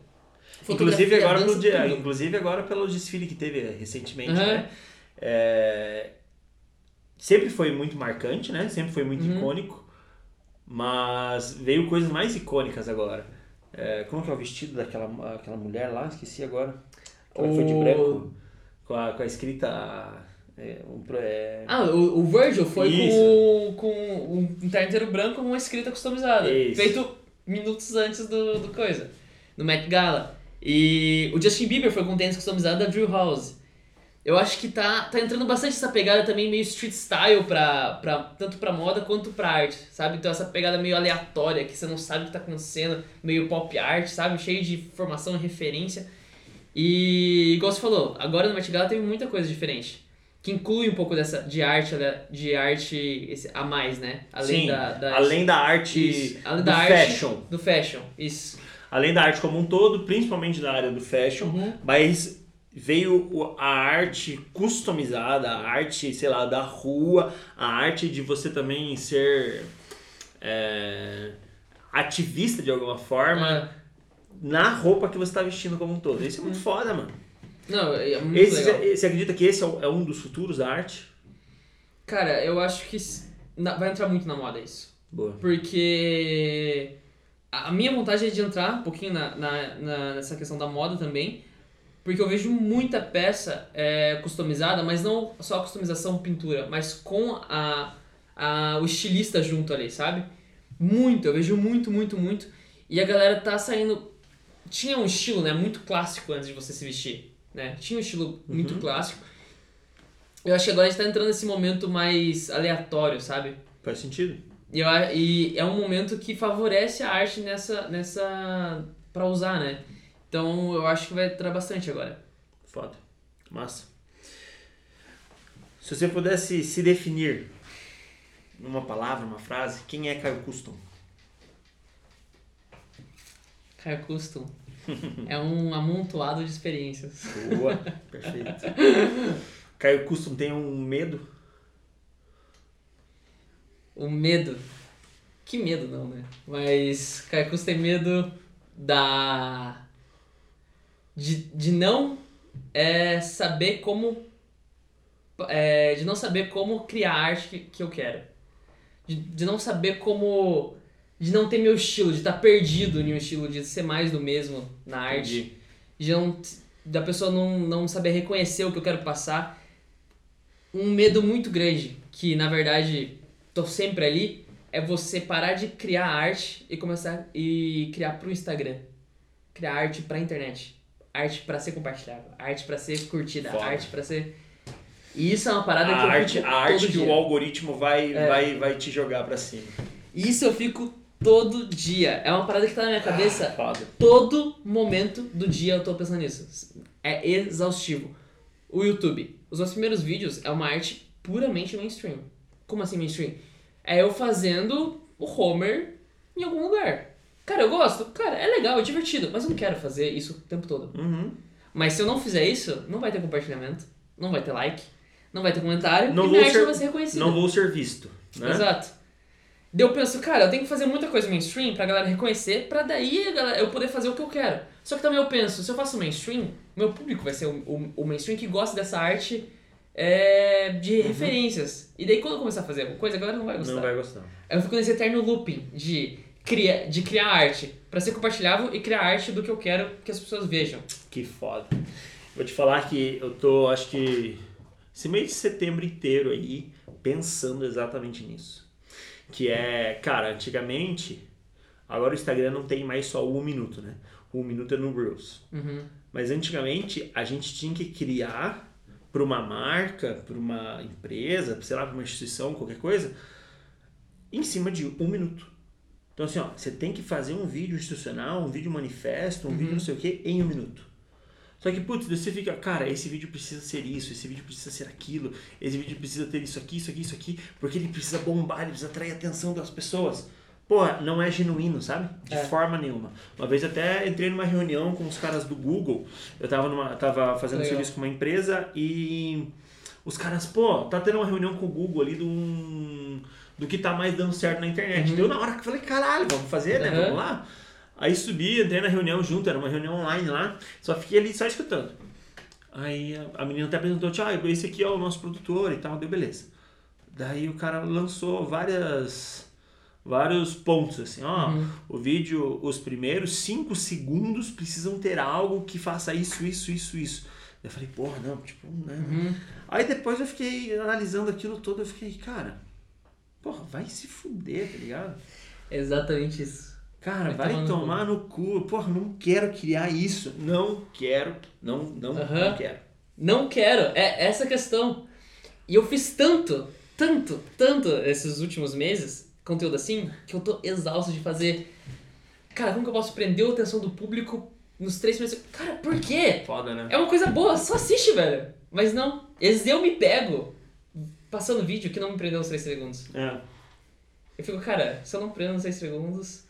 Inclusive agora, pelo, dia- inclusive agora pelo desfile que teve recentemente, Aham. né? É, Sempre foi muito marcante, né? Sempre foi muito Uhum. icônico. Mas veio coisas mais icônicas agora. É, como que é o vestido daquela aquela mulher lá? Esqueci agora. Aquela que foi de O- branco. Com a, com a escrita... É, um, é, Ah, o, o Virgil foi Isso. com, com um terno inteiro branco com uma escrita customizada. Isso. Feito minutos antes do, do coisa. No Met Gala. E o Justin Bieber foi com um tênis customizado da Drew House. Eu acho que tá, tá entrando bastante essa pegada também meio street style pra, pra, tanto pra moda quanto pra arte, sabe? Então essa pegada meio aleatória, que você não sabe o que tá acontecendo, meio pop art, sabe? Cheio de informação e referência. E igual você falou, agora no Met Gala teve muita coisa diferente. Que inclui um pouco dessa de arte, de arte esse- a mais, né? Além sim, da, da além da arte Isso, além do da arte fashion. do fashion. Isso. Além da arte como um todo, principalmente da área do fashion. Uhum. Mas veio a arte customizada, a arte, sei lá, da rua, a arte de você também ser é, ativista de alguma forma Ah, na roupa que você está vestindo como um todo. Isso é muito foda, mano. não, é muito Esse, legal. você acredita que esse é é um dos futuros da arte? Cara, eu acho que na- vai entrar muito na moda isso. Boa. Porque a minha vontade é de entrar um pouquinho na, na, na- nessa questão da moda também. Porque eu vejo muita peça é, customizada, mas não só a customização pintura, mas com a, a, o estilista junto ali, sabe? Muito, eu vejo muito, muito, muito. E a galera tá saindo. Tinha um estilo, né, muito clássico antes de você se vestir, né? Tinha um estilo muito clássico. Eu acho que agora a gente tá entrando nesse momento mais aleatório, sabe? Faz sentido? E, eu e é um momento que favorece a arte nessa. nessa. pra usar, né? Então eu acho que vai entrar bastante agora. Foda. Massa. Se você pudesse se definir numa palavra, uma frase, quem é Caio Custom? Caio Custom é um amontoado de experiências. Boa, perfeito. Caio Custom tem um medo? O medo. Que medo não, né? Mas Caio Custom tem medo da. de, de não é, saber como. é, de não saber como criar a arte que, que eu quero. De, de não saber como. de não ter meu estilo, de estar perdido em um estilo, de ser mais do mesmo na arte. Entendi. de não, da pessoa não, não saber reconhecer o que eu quero passar. Um medo muito grande, que na verdade tô sempre ali, é você parar de criar arte e começar e criar pro Instagram. Criar arte pra internet. Arte pra ser compartilhada, arte pra ser curtida, Foda. arte pra ser. E isso é uma parada A que eu arte, fico a arte que o algoritmo vai, É. vai, vai te jogar pra cima. Isso eu fico todo dia. É uma parada que tá na minha cabeça Foda. todo momento do dia eu tô pensando nisso. É exaustivo. O YouTube. Os meus primeiros vídeos é uma arte puramente mainstream. Como assim mainstream? É eu fazendo o Homer em algum lugar. Cara, eu gosto. Cara, é legal, é divertido. Mas eu não quero fazer isso o tempo todo. Uhum. Mas se eu não fizer isso, não vai ter compartilhamento. Não vai ter like. Não vai ter comentário. Não e vou ser- não vai ser reconhecida. Não vou ser visto. Né? Exato. Daí eu penso, cara, eu tenho que fazer muita coisa mainstream pra galera reconhecer, pra daí galera, eu poder fazer o que eu quero. Só que também eu penso, se eu faço mainstream, meu público vai ser o, o, o mainstream que gosta dessa arte é, de referências. E daí quando eu começar a fazer alguma coisa, a galera não vai gostar. Não vai gostar. Eu fico nesse eterno looping de, cria, de criar arte pra ser compartilhável e criar arte do que eu quero que as pessoas vejam. Que foda. Vou te falar que eu tô, acho que, esse mês de setembro inteiro aí, pensando exatamente nisso. Que é, cara, antigamente Agora o Instagram não tem mais só o um minuto, né? O um minuto é no Reels. Uhum. Mas antigamente a gente tinha que criar para uma marca, para uma empresa, sei lá, para uma instituição, qualquer coisa, em cima de um minuto. Então assim, ó, você tem que fazer um vídeo institucional, um vídeo manifesto, um vídeo não sei o que, em um minuto. Só que, putz, você fica, cara, esse vídeo precisa ser isso, esse vídeo precisa ser aquilo, esse vídeo precisa ter isso aqui, isso aqui, isso aqui, porque ele precisa bombar, ele precisa atrair a atenção das pessoas. Porra, não é genuíno, sabe? De É. forma nenhuma. Uma vez até entrei numa reunião com os caras do Google, eu tava, numa, tava fazendo Legal. serviço com uma empresa e os caras, pô, tá tendo uma reunião com o Google ali do, um, do que tá mais dando certo na internet. Uhum. Deu na hora que eu falei, caralho, vamos fazer, né? Uhum. Vamos lá. Aí subi, entrei na reunião junto, era uma reunião online lá, só fiquei ali só escutando. Aí a, menina até apresentou, Tiago, esse aqui é o nosso produtor e tal, deu beleza. Daí o cara lançou várias vários pontos assim, ó, Uhum. o vídeo, os primeiros 5 segundos precisam ter algo que faça isso, isso, isso, isso. Eu falei, porra, não, tipo, né? Uhum. Aí depois eu fiquei analisando aquilo todo, eu fiquei, cara, porra, vai se fuder, tá ligado? Exatamente isso. Cara, Vai vai, tomar no no cu. Porra, não quero criar isso. Não quero. Não, não, Aham. não quero. Não quero, é essa questão. E eu fiz tanto, tanto, tanto esses últimos meses, conteúdo assim, que eu tô exausto de fazer. Cara, como que eu posso prender a atenção do público nos três primeiros. Cara, por quê? Foda, né? É uma coisa boa, só assiste, velho. Mas não, às vezes eu me pego passando vídeo que não me prendeu nos três segundos. É. Eu fico, cara, se eu não prendo nos três segundos.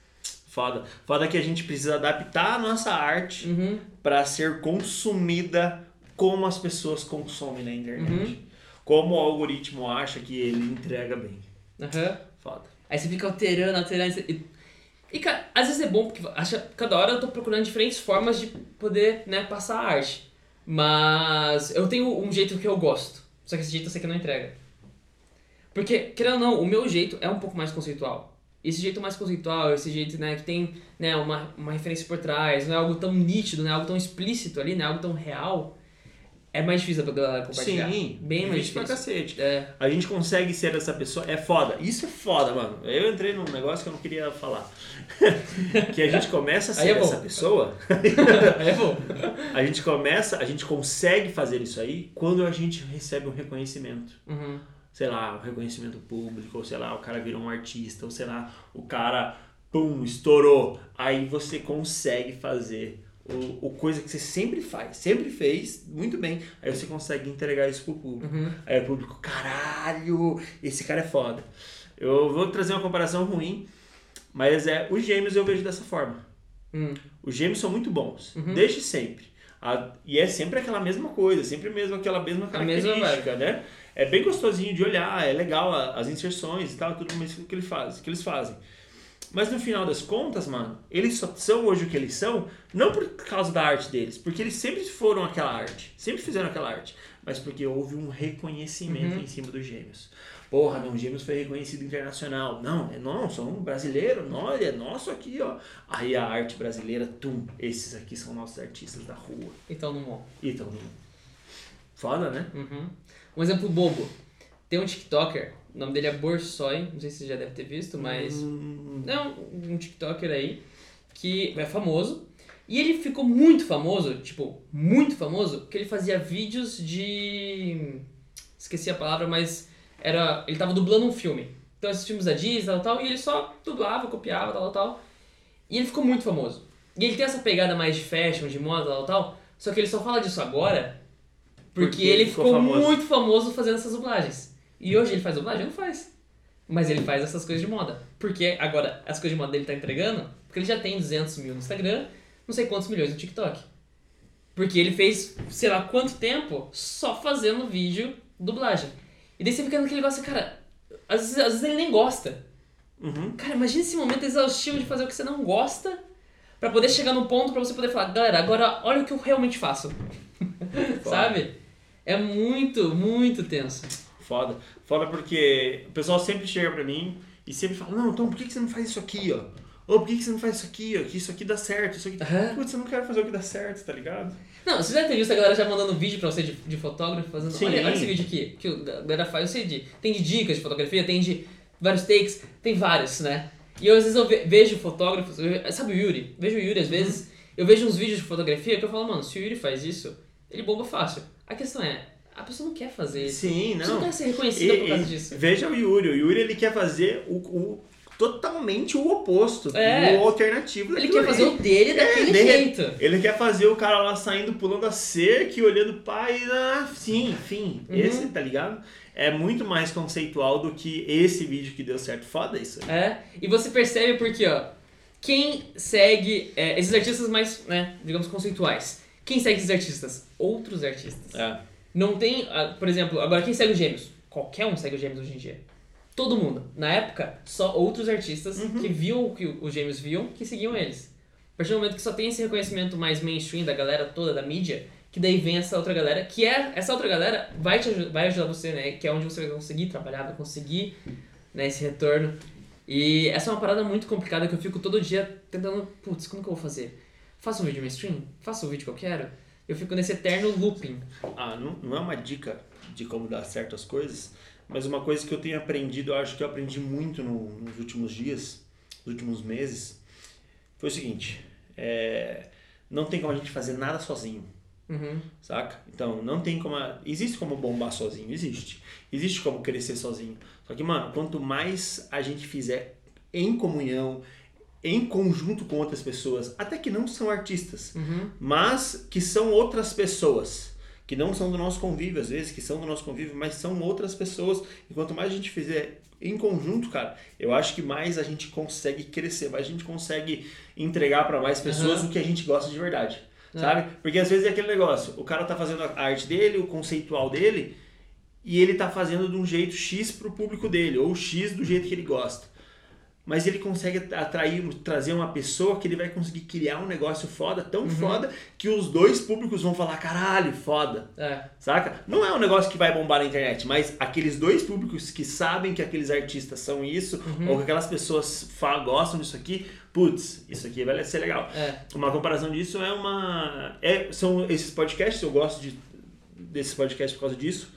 Foda. Foda que a gente precisa adaptar a nossa arte Uhum. pra ser consumida como as pessoas consomem na internet. Uhum. Como o algoritmo acha que ele entrega bem. Aham. Foda. Aí você fica alterando, alterando. E, e, cara, às vezes é bom porque acha, cada hora eu tô procurando diferentes formas de poder né, passar a arte. Mas eu tenho um jeito que eu gosto. Só que esse jeito eu sei que não entrega. Porque, querendo ou não, o meu jeito é um pouco mais conceitual. Esse jeito mais conceitual, esse jeito né, que tem né, uma, uma referência por trás, não é algo tão nítido, não é algo tão explícito ali, não é algo tão real. É mais difícil pra galera compartilhar. Sim, bem mais difícil pra cacete. É. A gente consegue ser essa pessoa, é foda. Isso é foda, mano. Eu entrei num negócio que eu não queria falar. que a gente começa a Aí ser é essa pessoa, é bom. a gente começa, a gente consegue fazer isso aí quando a gente recebe um reconhecimento. Uhum. Sei lá, um reconhecimento público, ou sei lá, o cara virou um artista, ou sei lá, o cara, pum, estourou. Aí você consegue fazer o, coisa que você sempre faz, sempre fez, muito bem. Aí você consegue entregar isso pro público. Uhum. Aí o público, caralho, esse cara é foda. Eu vou trazer uma comparação ruim, mas é os gêmeos eu vejo dessa forma. Hum. Os gêmeos são muito bons, Uhum. desde sempre. A- e é sempre aquela mesma coisa, sempre mesmo aquela mesma A mesma característica, né? É bem gostosinho de olhar, é legal as inserções e tal, tudo isso que, ele faz, que eles fazem. Mas no final das contas, mano, eles só são hoje o que eles são, não por causa da arte deles, porque eles sempre foram aquela arte, sempre fizeram aquela arte, mas porque houve um reconhecimento Uhum. em cima dos gêmeos. Porra, não, Gêmeos foi reconhecido internacional. Não, é não, um brasileiro, ele é nosso aqui, ó. Aí a arte brasileira, tum, esses aqui são nossos artistas da rua. Então não morre. E tão foda, né? Uhum. Um exemplo bobo. Tem um TikToker, o nome dele é Borsoi, não sei se você já deve ter visto, mas. Hum, Não, um TikToker aí que é famoso. E ele ficou muito famoso, tipo, muito famoso, porque ele fazia vídeos de. Esqueci a palavra, mas era. Ele tava dublando um filme. Então esses filmes da Disney tal, tal, e ele só dublava, copiava, tal, tal, tal. E ele ficou muito famoso. E ele tem essa pegada mais de fashion, de moda, tal, tal. Só que ele só fala disso agora porque, Porque ele ficou ficou, famoso. muito famoso fazendo essas dublagens. E hoje ele faz dublagem? Não faz. Mas ele faz essas coisas de moda. Porque agora as coisas de moda dele tá entregando, porque ele já tem 200 mil no Instagram, não sei quantos milhões no TikTok. Porque ele fez, sei lá quanto tempo, só fazendo vídeo dublagem. E daí você fica naquele negócio, cara, às vezes, às vezes ele nem gosta. Uhum. Cara, imagina esse momento exaustivo de fazer o que você não gosta, pra poder chegar num ponto pra você poder falar, galera, agora olha o que eu realmente faço. Sabe? É muito, muito tenso. Foda. Foda porque o pessoal sempre chega pra mim e sempre fala, não, então por que que você não faz isso aqui, ó? Ou por que que você não faz isso aqui, ó? Que isso aqui dá certo, isso aqui... Aham. Putz, eu não quero fazer o que dá certo, tá ligado? Não, você já tem visto a galera já mandando vídeo pra você de, de fotógrafo, fazendo. Sim. Olha, olha esse vídeo aqui, que a galera faz, eu sei de. Tem de dicas de fotografia, tem de vários takes, tem vários, né? E eu, às vezes eu ve- vejo fotógrafos, sabe o Yuri? Vejo o Yuri às vezes, eu vejo uns vídeos de fotografia que eu falo, mano, se o Yuri faz isso, ele bomba fácil. A questão é, a pessoa não quer fazer isso. Sim, Você não não. quer ser reconhecida por E- causa e disso. Veja o Yuri. O Yuri ele quer fazer o, o- totalmente o oposto, É. o alternativo Ele quer fazer o dele daquele de- jeito. Ele quer fazer o cara lá saindo pulando a cerca e olhando o pai. Ah, sim, enfim. Uhum. Esse, tá ligado? É muito mais conceitual do que esse vídeo que deu certo. Foda isso aí. É, e você percebe porque, ó, quem segue é, esses artistas mais, né, digamos, conceituais, quem segue esses artistas? Outros artistas. É. Não tem, ah, por exemplo, agora quem segue os gêmeos? Qualquer um segue os gêmeos hoje em dia. Todo mundo. Na época, só outros artistas Uhum. que viam o que os gêmeos viam, que seguiam eles. A partir do momento que só tem esse reconhecimento mais mainstream da galera toda, da mídia, que daí vem essa outra galera, que é, essa outra galera vai, te, vai ajudar você, né? Que é onde você vai conseguir trabalhar, vai conseguir né, esse retorno. E essa é uma parada muito complicada que eu fico todo dia tentando, putz, como que eu vou fazer? Faço um vídeo mainstream? Faço o vídeo que eu quero? Eu fico nesse eterno looping. Ah, não, não é uma dica de como dar certo as coisas, mas uma coisa que eu tenho aprendido, eu acho que eu aprendi muito no- nos últimos dias, nos últimos meses, foi o seguinte: é, não tem como a gente fazer nada sozinho. Uhum. Saca? Então, não tem como. a- Existe como bombar sozinho, existe. Existe como crescer sozinho. Só que, mano, quanto mais a gente fizer em comunhão, em conjunto com outras pessoas, até que não são artistas, Uhum. mas que são outras pessoas, que não são do nosso convívio, às vezes, que são do nosso convívio, mas são outras pessoas. E quanto mais a gente fizer em conjunto, cara, eu acho que mais a gente consegue crescer, mais a gente consegue entregar para mais pessoas Aham. o que a gente gosta de verdade. É. Sabe? Porque às vezes é aquele negócio, o cara tá fazendo a arte dele, o conceitual dele, e ele tá fazendo de um jeito X pro público dele, ou X do jeito que ele gosta. Mas ele consegue atrair, trazer uma pessoa que ele vai conseguir criar um negócio foda, tão Uhum. foda, que os dois públicos vão falar, caralho, foda. É. Saca? Não é um negócio que vai bombar na internet, mas aqueles dois públicos que sabem que aqueles artistas são isso, Uhum. ou que aquelas pessoas gostam disso aqui, putz, isso aqui vai ser legal. É. Uma comparação disso é uma. É, são esses podcasts, eu gosto de, desses podcasts por causa disso.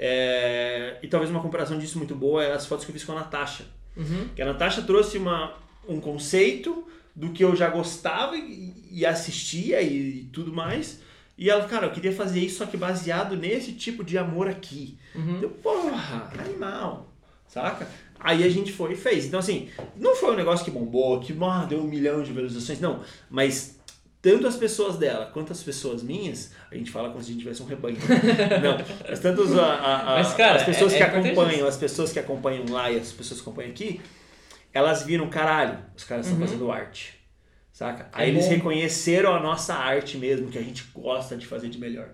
É, e talvez uma comparação disso muito boa é as fotos que eu fiz com a Natasha. Uhum. Que a Natasha trouxe uma, um conceito do que eu já gostava e, e assistia e, tudo mais. E ela, cara, eu queria fazer isso só que baseado nesse tipo de amor aqui. Uhum. Eu, porra, animal, saca? Aí a gente foi e fez. Então, assim, não foi um negócio que bombou, que ah, deu um milhão de visualizações, não. Mas tanto as pessoas dela quanto as pessoas minhas, a gente fala como se a gente tivesse um rebanho. não, mas tanto as, a- a- a- Mas, cara, as pessoas é- que é acompanham, as pessoas que acompanham lá e as pessoas que acompanham aqui, elas viram, caralho, os caras estão Uhum. fazendo arte. Saca? É Aí eles bom. reconheceram a nossa arte mesmo, que a gente gosta de fazer de melhor.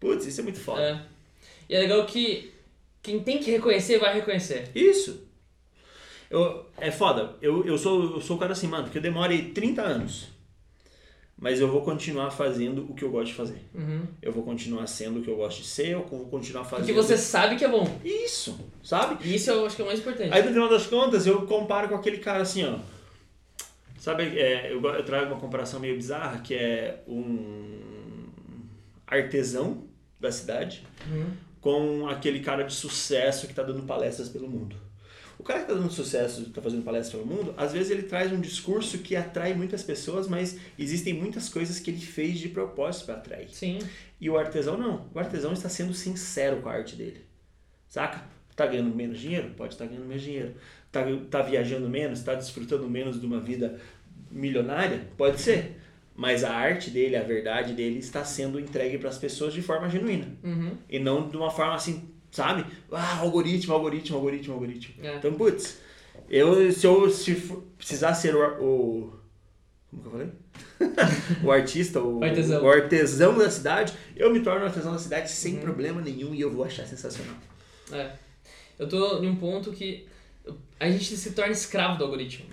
Putz, isso é muito foda. É. E é legal que quem tem que reconhecer, vai reconhecer. Isso. Eu, é foda. Eu, eu, sou, eu sou o cara assim, mano, que eu demore 30 anos. Mas eu vou continuar fazendo o que eu gosto de fazer. Uhum. Eu vou continuar sendo o que eu gosto de ser, eu vou continuar fazendo. Porque você sabe que é bom. Isso, sabe? Isso eu acho que é o mais importante. Aí no final das contas eu comparo com aquele cara assim, ó. Sabe, é, eu, eu trago uma comparação meio bizarra, que é um artesão da cidade Uhum. com aquele cara de sucesso que está dando palestras pelo mundo. O cara que está dando sucesso, está fazendo palestras pelo mundo, às vezes ele traz um discurso que atrai muitas pessoas, mas existem muitas coisas que ele fez de propósito para atrair. Sim. E o artesão não. O artesão está sendo sincero com a arte dele. Saca? Tá ganhando menos dinheiro? Pode estar ganhando menos dinheiro. Tá, tá viajando menos? Tá desfrutando menos de uma vida milionária? Pode ser. Mas a arte dele, a verdade dele está sendo entregue para as pessoas de forma genuína. Uhum. E não de uma forma assim, sabe? Ah, algoritmo, algoritmo, algoritmo, algoritmo. É. Então, putz, eu, se eu se precisar ser o, o. Como que eu falei? o artista, o O artesão. o artesão da cidade, eu me torno artesão da cidade sem Uhum. problema nenhum e eu vou achar sensacional. É. Eu tô em um ponto que a gente se torna escravo do algoritmo.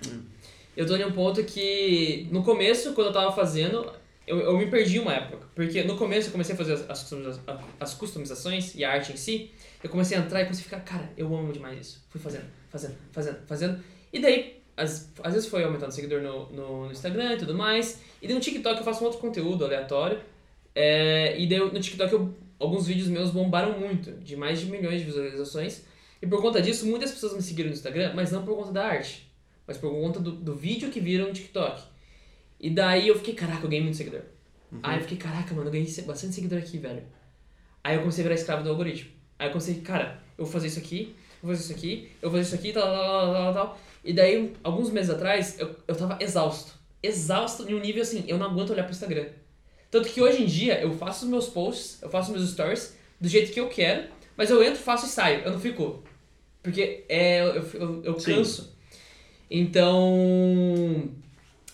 Eu tô em um ponto que, no começo, quando eu tava fazendo, eu, eu me perdi uma época. Porque no começo eu comecei a fazer as, as, as customizações e a arte em si. Eu comecei a entrar e comecei a ficar, cara, eu amo demais isso. Fui fazendo, fazendo, fazendo, fazendo. E daí, às, às vezes foi aumentando seguidor no, no, no Instagram e tudo mais. E daí no TikTok eu faço um outro conteúdo aleatório. É, e daí no TikTok eu- alguns vídeos meus bombaram muito, de mais de milhões de visualizações. E por conta disso, muitas pessoas me seguiram no Instagram, mas não por conta da arte. mas por conta do, do vídeo que viram no TikTok. E daí eu fiquei, caraca, eu ganhei muito seguidor. Uhum. Aí eu fiquei, caraca, mano, eu ganhei bastante seguidor aqui, velho. Aí eu comecei a virar escravo do algoritmo. Aí eu comecei, cara, eu vou fazer isso aqui, eu vou fazer isso aqui, eu vou fazer isso aqui, tal, tal, tal, tal, tal. E daí, alguns meses atrás, eu, eu tava exausto. Exausto em um nível assim, eu não aguento olhar pro Instagram. Tanto que hoje em dia eu faço os meus posts, eu faço meus stories do jeito que eu quero, mas eu entro, faço e saio, eu não fico. Porque é, eu, eu, eu Sim. canso. Então.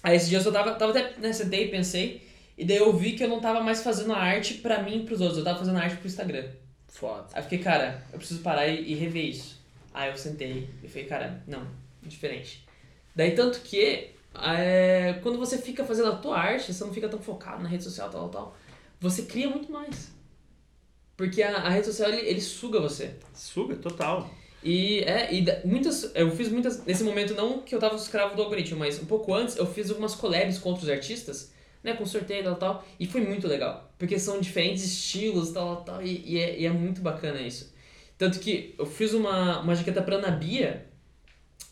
Aí esses dias eu tava, tava até, né, sentei, pensei, e daí eu vi que eu não tava mais fazendo a arte pra mim e pros outros, eu tava fazendo a arte pro Instagram. Foda. Aí eu fiquei, cara, eu preciso parar e, e rever isso. Aí eu sentei e falei, cara, não, diferente. Daí tanto que é, quando você fica fazendo a tua arte, você não fica tão focado na rede social, tal, tal, você cria muito mais. Porque a, a rede social, ele, ele suga você. Suga, total. E é, e muitas. Eu fiz muitas. Nesse momento, não que eu tava escravo do algoritmo, mas um pouco antes eu fiz algumas collabs com outros artistas, né? Com sorteio e tal, tal. E foi muito legal. Porque são diferentes estilos tal, tal, tal. E, e, é, e é muito bacana isso. Tanto que eu fiz uma, uma jaqueta pra Ana Bia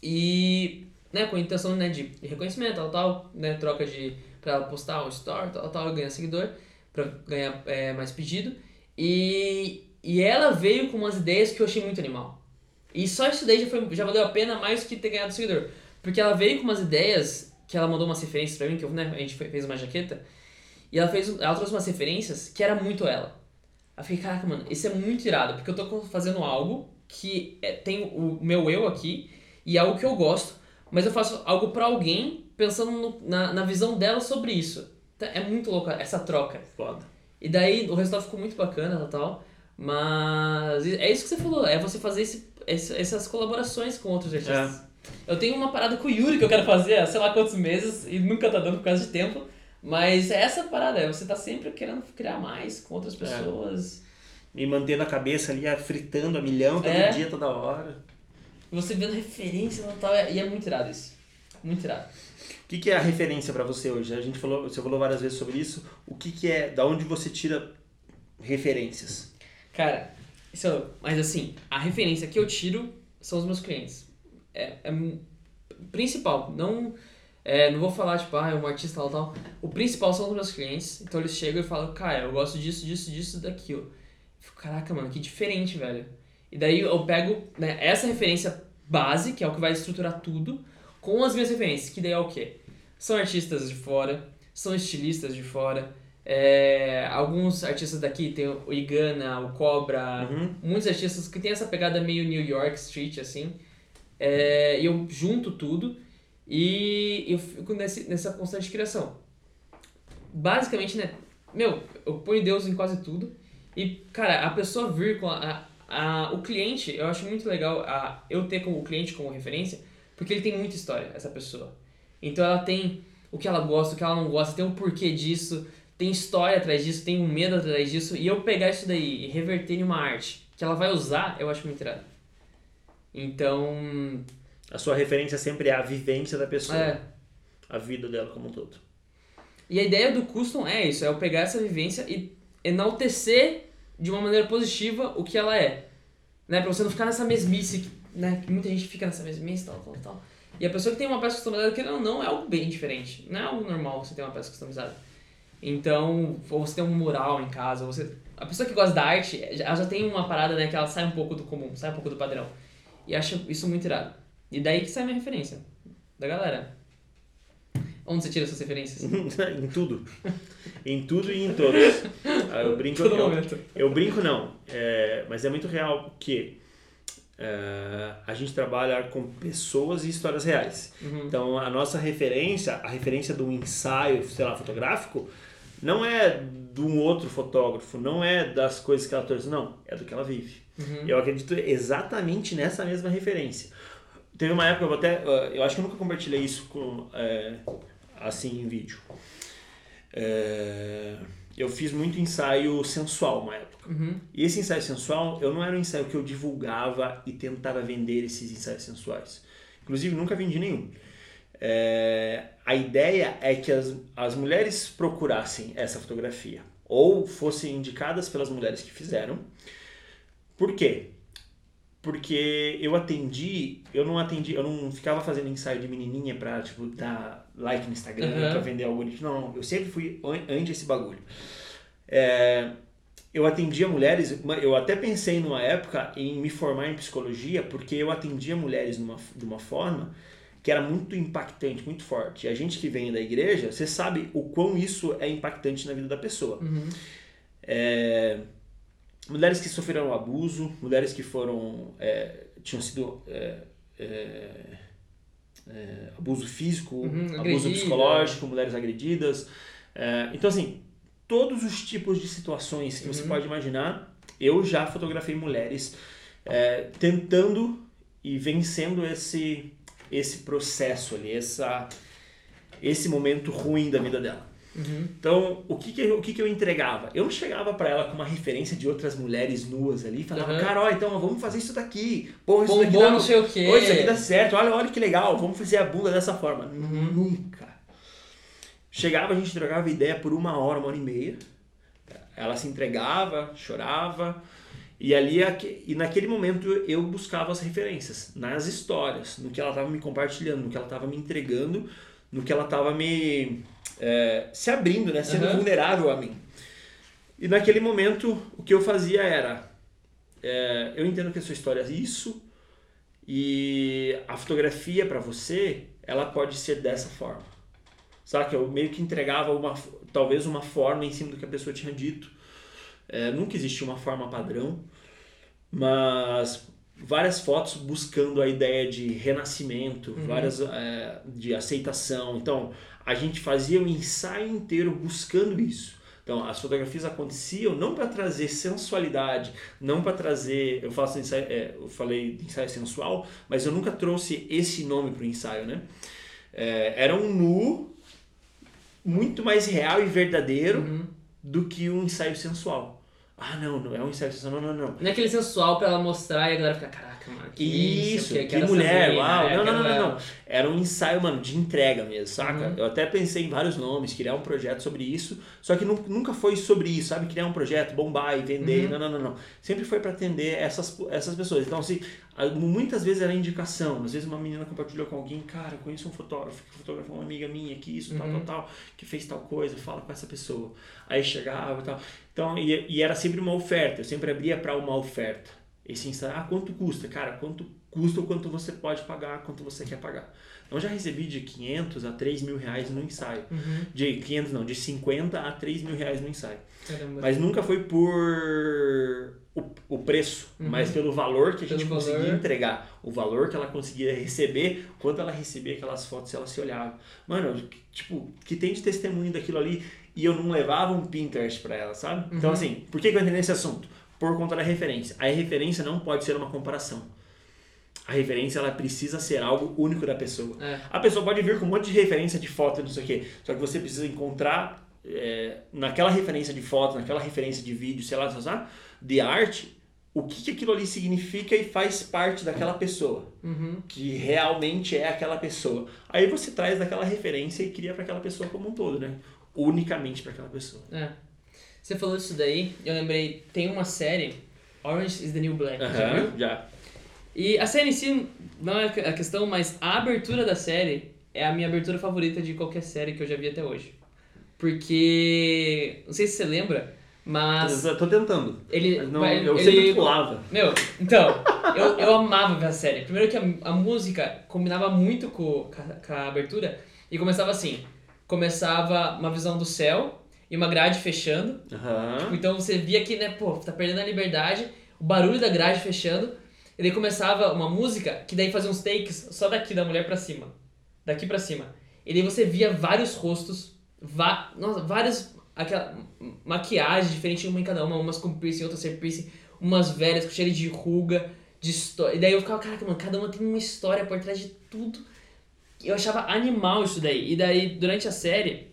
e. Né, com a intenção né, de reconhecimento, tal, tal, né, troca de. pra ela postar um story, tal, tal, ganhar seguidor, pra ganhar é, mais pedido. E, e ela veio com umas ideias que eu achei muito animal. E só isso daí já, foi, já valeu a pena mais que ter ganhado seguidor. Porque ela veio com umas ideias, que ela mandou umas referências pra mim, que eu, né, a gente fe- fez uma jaqueta, e ela, fez, ela trouxe umas referências que era muito ela. Aí eu fiquei, caraca, mano, isso é muito irado, porque eu tô fazendo algo que é, tem o meu eu aqui, e é algo que eu gosto, mas eu faço algo pra alguém pensando no- na, na visão dela sobre isso. Então, É muito louco essa troca. Foda. E daí o resultado ficou muito bacana e tal. Mas é isso que você falou, é você fazer esse- essas colaborações com outros artistas. Eu tenho uma parada com o Yuri que eu quero fazer há sei lá quantos meses e nunca tá dando por causa de tempo. Mas é essa parada, é você tá sempre querendo criar mais com outras pessoas. E mantendo a cabeça ali, fritando a milhão todo É. dia, toda hora. Você vendo referência e tal. E é muito irado isso. Muito irado. O que, que é a referência pra você hoje? A gente falou, você falou várias vezes sobre isso. O que, que é, da onde você tira referências? Cara, é, mas assim, a referência que eu tiro são os meus clientes. É, é principal, não é, não vou falar tipo, ah, é um artista tal, tal. O principal são os meus clientes. Então eles chegam e falam, cara, eu gosto disso, disso, disso, daquilo. Eu fico, caraca, mano, que diferente, velho. E daí eu pego né, essa referência base, que é o que vai estruturar tudo, com as minhas referências, que daí é o quê? São artistas de fora, são estilistas de fora, é, alguns artistas daqui, tem o Igana, o Cobra, Uhum. muitos artistas que tem essa pegada meio New York Street, assim. É, eu junto tudo e eu fico nesse, nessa constante criação. Basicamente, né? Meu, eu ponho Deus em quase tudo. E, cara, a pessoa vir com a, a, o cliente, eu acho muito legal a, eu ter como o cliente como referência, porque ele tem muita história, essa pessoa. Então ela tem o que ela gosta, o que ela não gosta, tem um porquê disso, tem história atrás disso, tem um medo atrás disso, e eu pegar isso daí e reverter em uma arte que ela vai usar, eu acho muito irado. Então, A sua referência sempre é a vivência da pessoa, é. a vida dela como um todo. E a ideia do custom é isso, é eu pegar essa vivência e enaltecer de uma maneira positiva o que ela é. Né? Pra você não ficar nessa mesmice, que, né? Que muita gente fica nessa mesmice, tal, tal, tal. E a pessoa que tem uma peça customizada, querendo ou não, é algo bem diferente. Não é algo normal você ter uma peça customizada. Então, ou você tem um mural em casa, você... A pessoa que gosta da arte, ela já tem uma parada, né? Que ela sai um pouco do comum, sai um pouco do padrão. E acho isso muito irado. E daí que sai minha referência. Da galera. Onde você tira suas referências? em tudo. Em tudo e em todos. Ah, Eu brinco, eu, eu brinco não, é, mas é muito real que é, a gente trabalha com pessoas e histórias reais. Uhum. Então a nossa referência, a referência um ensaio, sei lá, fotográfico, não é de um outro fotógrafo, não é das coisas que ela trouxe, não, é do que ela vive. Uhum. Eu acredito exatamente nessa mesma referência. Teve uma época, eu vou até, eh, eu acho que eu nunca compartilhei isso com, eh, assim em vídeo. Eh, eu fiz muito ensaio sensual uma época. Uhum. E esse ensaio sensual, eu não era um ensaio que eu divulgava e tentava vender esses ensaios sensuais. Inclusive, nunca vendi nenhum. É, a ideia é que as, as mulheres procurassem essa fotografia ou fossem indicadas pelas mulheres que fizeram. Por quê? Porque, eu atendi, eu não atendi, eu não ficava fazendo ensaio de menininha pra, tipo, dar like no Instagram, Uhum. pra vender algoritmo. Não, não, eu sempre fui an- anti esse bagulho. É, eu atendia mulheres, eu até pensei numa época em me formar em psicologia, porque eu atendia mulheres numa, de uma forma que era muito impactante, muito forte. E a gente que vem da igreja, você sabe o quão isso é impactante na vida da pessoa. Uhum. É, mulheres que sofreram abuso, mulheres que foram é, tinham sido é, é, é, abuso físico, Uhum, abuso agredida. psicológico, mulheres agredidas. É, então assim, todos os tipos de situações que você Uhum. pode imaginar, eu já fotografei mulheres tentando e vencendo esse esse processo ali, essa esse momento ruim da vida dela. Uhum. Então, o que que, eu- o que que eu entregava? Eu não chegava pra ela com uma referência de outras mulheres nuas ali e falava, Uhum. cara, ó, então vamos fazer isso daqui. Pô, isso daqui dá, não sei o quê. Pô, isso aqui dá certo. Olha, olha que legal, vamos fazer a bunda dessa forma. Uhum. Nunca. Chegava, a gente trocava ideia por uma hora, uma hora e meia. Ela se entregava, chorava. E ali, aque- e naquele momento eu buscava as referências nas histórias, no que ela estava me compartilhando, no que ela estava me entregando, no que ela estava me é, se abrindo, né, sendo Aham. vulnerável a mim. E naquele momento o que eu fazia era, é, eu entendo que a sua história é isso e a fotografia para você ela pode ser dessa forma. Sabe que eu meio que entregava uma, talvez uma forma em cima do que a pessoa tinha dito. É, nunca existiu uma forma padrão, mas várias fotos buscando a ideia de renascimento, várias é, de aceitação. Então a gente fazia o ensaio inteiro buscando isso. Então as fotografias aconteciam não para trazer sensualidade, não para trazer, eu faço ensaio, é, eu falei de ensaio sensual, mas eu nunca trouxe esse nome para o ensaio, né? É, era um nu muito mais real e verdadeiro Uhum. do que um ensaio sensual. Ah, não, não é um sensual, não, não, não. Não é aquele sensual pra ela mostrar e a galera ficar, caraca, que Isso, que, que, mulher, uau. né? não, não, não, não. Era um ensaio, mano, de entrega mesmo, saca? Uhum. Eu até pensei em vários nomes, criar um projeto sobre isso, só que nu- nunca foi sobre isso, sabe? Criar um projeto, bombar e vender, Uhum. não, não, não, não. Sempre foi para atender essas, essas pessoas. Então, assim, muitas vezes era indicação. Às vezes uma menina compartilhou com alguém, cara, eu conheço um fotógrafo que fotografou uma amiga minha aqui, isso, tal, Uhum. tal, tal, que fez tal coisa, fala com essa pessoa. Aí chegava e tal. Então, e, e era sempre uma oferta, eu sempre abria para uma oferta. Esse ensaio, ah, quanto custa? Cara, quanto custa ou quanto você pode pagar, quanto você quer pagar. Então, já recebi de 500 a 3 mil reais no ensaio. Uhum. De 500 não, de 50 a 3 mil reais no ensaio. Caramba. Mas nunca foi por o, o preço, Uhum. mas pelo valor que a Pelo gente conseguia valor. entregar. O valor que ela conseguia receber, quando ela recebia aquelas fotos, ela se olhava. Mano, tipo, que tem de testemunho daquilo ali e eu não levava um Pinterest pra ela, sabe? Então, Uhum. assim, por que, que eu entrei nesse assunto? Por conta da referência. A referência não pode ser uma comparação. A referência, ela precisa ser algo único da pessoa. É. A pessoa pode vir com um monte de referência de foto, não sei o quê. Só que você precisa encontrar é, naquela referência de foto, naquela referência de vídeo, sei lá, sei lá, de arte, o que, que aquilo ali significa e faz parte daquela pessoa. Uhum. Que realmente é aquela pessoa. Aí você traz daquela referência e cria para aquela pessoa como um todo, né? Unicamente para aquela pessoa. É. Você falou disso daí, eu lembrei, tem uma série, Orange is the New Black, já viu? Já. E a série em si não é a questão, mas a abertura da série é a minha abertura favorita de qualquer série que eu já vi até hoje. Porque, não sei se você lembra, mas Eu tô tentando. ele... Não, ele- eu ele- sempre pulava. Meu, então, eu, eu amava ver a série. Primeiro que a, a música combinava muito com, com, a, com a abertura e começava assim, começava uma visão do céu e uma grade fechando. Aham. Então você via que, né, pô, tá perdendo a liberdade, o barulho da grade fechando, e daí começava uma música que daí fazia uns takes só daqui da mulher pra cima. Daqui pra cima. E daí você via vários rostos, va nossa, várias aquela maquiagem diferente uma em cada uma, umas com piercing, outras sem piercing, umas velhas com cheiro de ruga, de história. E daí eu ficava, caraca, mano, cada uma tem uma história por trás de tudo. Eu achava animal isso daí. E daí, durante a série,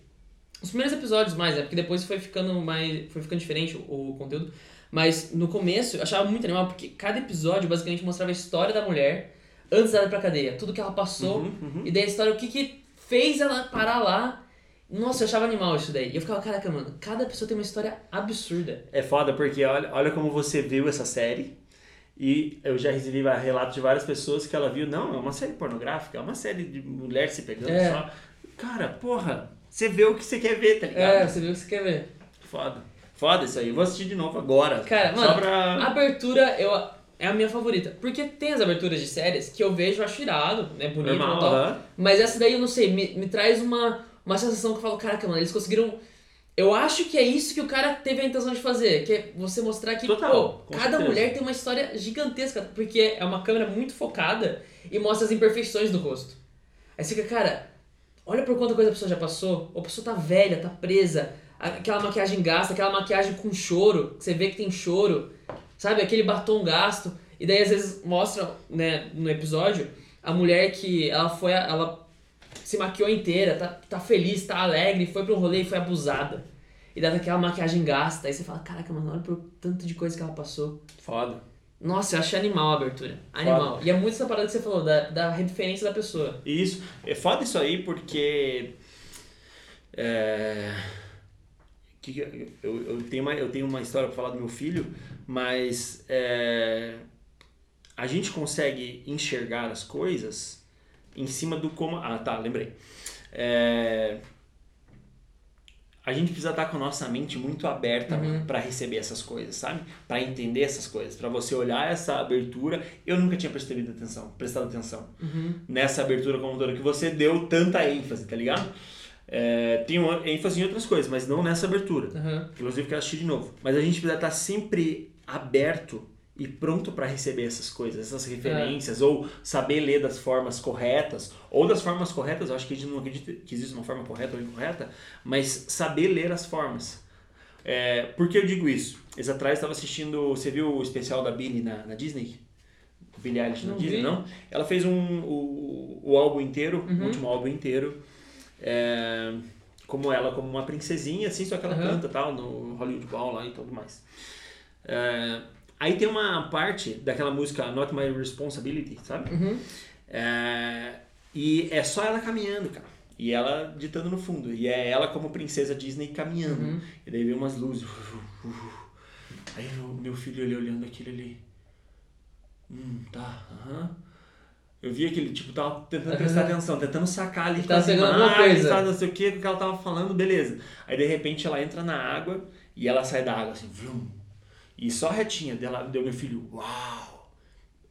os primeiros episódios mais, né? Porque depois foi ficando mais. Foi ficando diferente o, o conteúdo. Mas no começo eu achava muito animal, porque cada episódio basicamente mostrava a história da mulher antes dela ir pra cadeia. Tudo que ela passou. Uhum, uhum. E daí a história, o que que fez ela parar lá. Nossa, eu achava animal isso daí. E eu ficava, caraca, mano, cada pessoa tem uma história absurda. É foda porque olha, olha como você viu essa série E eu já recebi relatos de várias pessoas que ela viu, não, é uma série pornográfica, é uma série de mulher se pegando É. só. Cara, porra, você vê o que você quer ver, tá ligado? É, você viu o que você quer ver. Foda. Foda isso aí. Eu vou assistir de novo agora. Cara, Só mano, pra. A abertura eu, é a minha favorita. Porque tem as aberturas de séries que eu vejo, eu acho irado, né? Bonito e Normal, tal. aham. Mas essa daí eu não sei, me, me traz uma, uma sensação que eu falo, caraca, mano, eles conseguiram. Eu acho que é isso que o cara teve a intenção de fazer, que é você mostrar que, Total, pô, cada certeza. mulher tem uma história gigantesca, porque é uma câmera muito focada e mostra as imperfeições do rosto. Aí você fica, cara, olha por quanta coisa a pessoa já passou, ou a pessoa tá velha, tá presa, aquela maquiagem gasta, aquela maquiagem com choro, que você vê que tem choro, sabe? Aquele batom gasto. E daí às vezes mostra, né, no episódio, a mulher que ela foi, ela se maquiou inteira, tá, tá feliz, tá alegre, foi pro rolê e foi abusada. E dá aquela maquiagem gasta, aí você fala, caraca, mano, olha por tanto de coisa que ela passou. Foda. Nossa, eu achei animal a abertura. Animal. E é muito essa parada que você falou, da, da referência da pessoa. Isso. É foda isso aí porque. É. que eu, eu tenho uma, eu tenho uma história pra falar do meu filho, mas é, a gente consegue enxergar as coisas em cima do como. Ah, tá, lembrei. É, a gente precisa estar com a nossa mente muito aberta Uhum. para receber essas coisas, sabe? Para entender essas coisas, para você olhar essa abertura. Eu nunca tinha prestado atenção, prestado atenção Uhum. nessa abertura como toda que você deu tanta ênfase, tá ligado? É, tem uma ênfase em outras coisas, mas não nessa abertura. Uhum. Inclusive quero assistir de novo. Mas a gente precisa estar sempre aberto e pronto para receber essas coisas, essas referências, ou saber ler das formas corretas, ou das formas corretas, eu acho que a gente não acredita que existe uma forma correta ou incorreta, mas saber ler as formas. É, por que eu digo isso? Esse atrás estava assistindo, você viu o especial da Billie na, na Disney? Billie Eilish na Não Disney, vi. não? Ela fez um, o, o álbum inteiro, Uhum. o último álbum inteiro, é, como ela, como uma princesinha, assim, só que ela Uhum. canta tal, no Hollywood Bowl lá e tudo mais. É, aí tem uma parte daquela música Not My Responsibility, sabe? Uhum. É, e é só ela caminhando, cara. E ela ditando no fundo. E é ela como princesa Disney caminhando. Uhum. E daí vem umas luzes. Aí o meu filho ele olhando aquilo ali. Hum, tá, aham. Eu via que ele, tipo, tava tentando prestar Aham. atenção, tentando sacar ali, as pegando alguma imagens, coisa. tá, não sei o que, o que ela tava falando, beleza. Aí de repente ela entra na água e ela sai da água assim, vrum. E só retinha dela, deu meu filho, uau,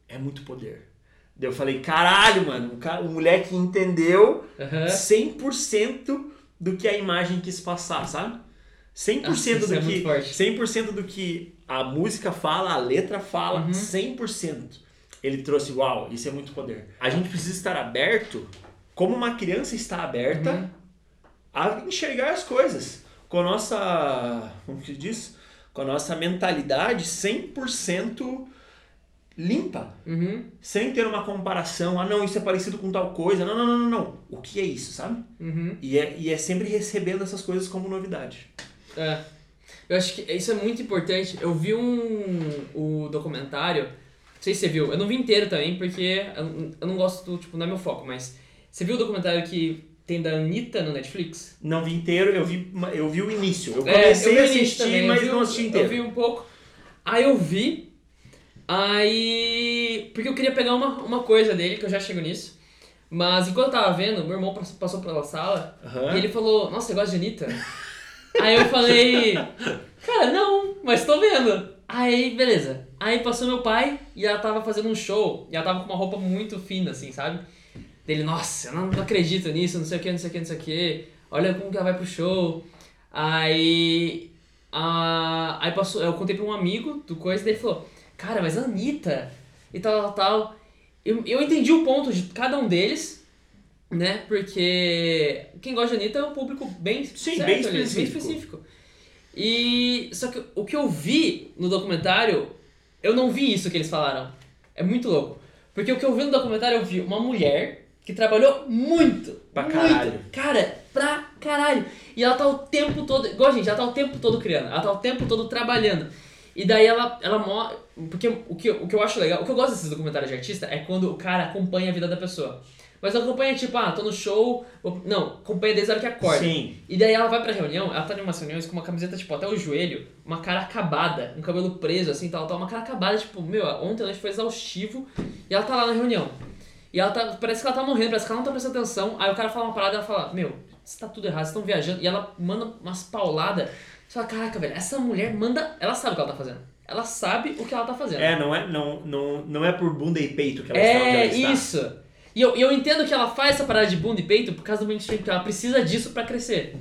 é muito poder. Daí eu falei, caralho, mano, o, cara, o moleque entendeu Uhum. 100% do que a imagem quis passar, sabe? 100% Nossa, do é que forte. 100% do que a música fala, a letra fala, Uhum. 100%. Ele trouxe, uau, isso é muito poder. A gente precisa estar aberto, como uma criança está aberta Uhum. a enxergar as coisas. Com a nossa, como que diz? Com a nossa mentalidade 100% limpa. Uhum. Sem ter uma comparação, ah não, isso é parecido com tal coisa. Não, não, não, não, não. O que é isso, sabe? Uhum. E é, e é sempre recebendo essas coisas como novidade. É. Eu acho que isso é muito importante. Eu vi um o documentário, não sei se você viu, eu não vi inteiro também, porque eu, eu não gosto, tipo, não é meu foco, mas você viu o documentário que tem da Anitta no Netflix? Não vi inteiro, eu vi, eu vi o início. Eu É, comecei vi a o início assistir, também, eu mas vi não assisti inteiro. Eu vi um pouco. Aí eu vi, aí. Porque eu queria pegar uma, uma coisa dele, que eu já chego nisso. Mas enquanto eu tava vendo, meu irmão passou, pela sala Aham. e ele falou: Nossa, você gosta de Anitta? aí eu falei: Cara, não, mas tô vendo. Aí, beleza. Aí passou meu pai e ela tava fazendo um show e ela tava com uma roupa muito fina, assim, sabe? Dele, nossa, eu não, não acredito nisso, não sei o que, não sei o que, não sei o que. Olha como que ela vai pro show. Aí. a aí passou, eu contei pra um amigo do coisa e ele falou, cara, mas a Anitta e tal, tal, tal. Eu, eu entendi o ponto de cada um deles, né? Porque quem gosta de Anitta é um público bem Sim, certo bem ali, específico. específico. E só que o que eu vi no documentário, eu não vi isso que eles falaram. É muito louco. Porque o que eu vi no documentário, eu vi uma mulher que trabalhou muito. Pra muito, caralho. Cara, pra caralho. E ela tá o tempo todo. Igual gente, ela tá o tempo todo criando. Ela tá o tempo todo trabalhando. E daí ela, ela. Porque o que, o que eu acho legal, o que eu gosto desses documentários de artista é quando o cara acompanha a vida da pessoa. Mas não acompanha, tipo, ah, tô no show. Não, acompanha desde a hora que acorda. Sim. E daí ela vai pra reunião, ela tá em umas reuniões com uma camiseta, tipo, até o joelho, uma cara acabada, um cabelo preso, assim, tal, tal, uma cara acabada, tipo, meu, ontem a noite foi exaustivo, e ela tá lá na reunião. E ela tá, parece que ela tá morrendo, parece que ela não tá prestando atenção, aí o cara fala uma parada e ela fala, meu, isso tá tudo errado, vocês estão viajando, e ela manda umas pauladas, você fala, caraca, velho, essa mulher manda, ela sabe o que ela tá fazendo, ela sabe o que ela tá fazendo. É, não é, não, não, não é por bunda e peito que ela está É, está. isso. E eu, eu entendo que ela faz essa parada de bunda e peito por causa do mainstream, porque ela precisa disso pra crescer.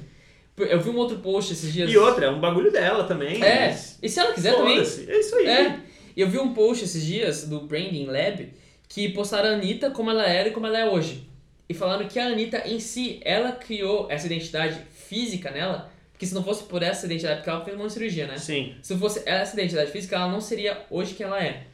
Eu vi um outro post esses dias. E outra, é um bagulho dela também. É, mas e se ela quiser também. É isso aí. É. Eu vi um post esses dias do Branding Lab que postaram a Anitta como ela era e como ela é hoje. E falaram que a Anitta em si, ela criou essa identidade física nela, porque se não fosse por essa identidade, porque ela fez uma cirurgia, né? Sim. Se fosse essa identidade física, ela não seria hoje quem ela é.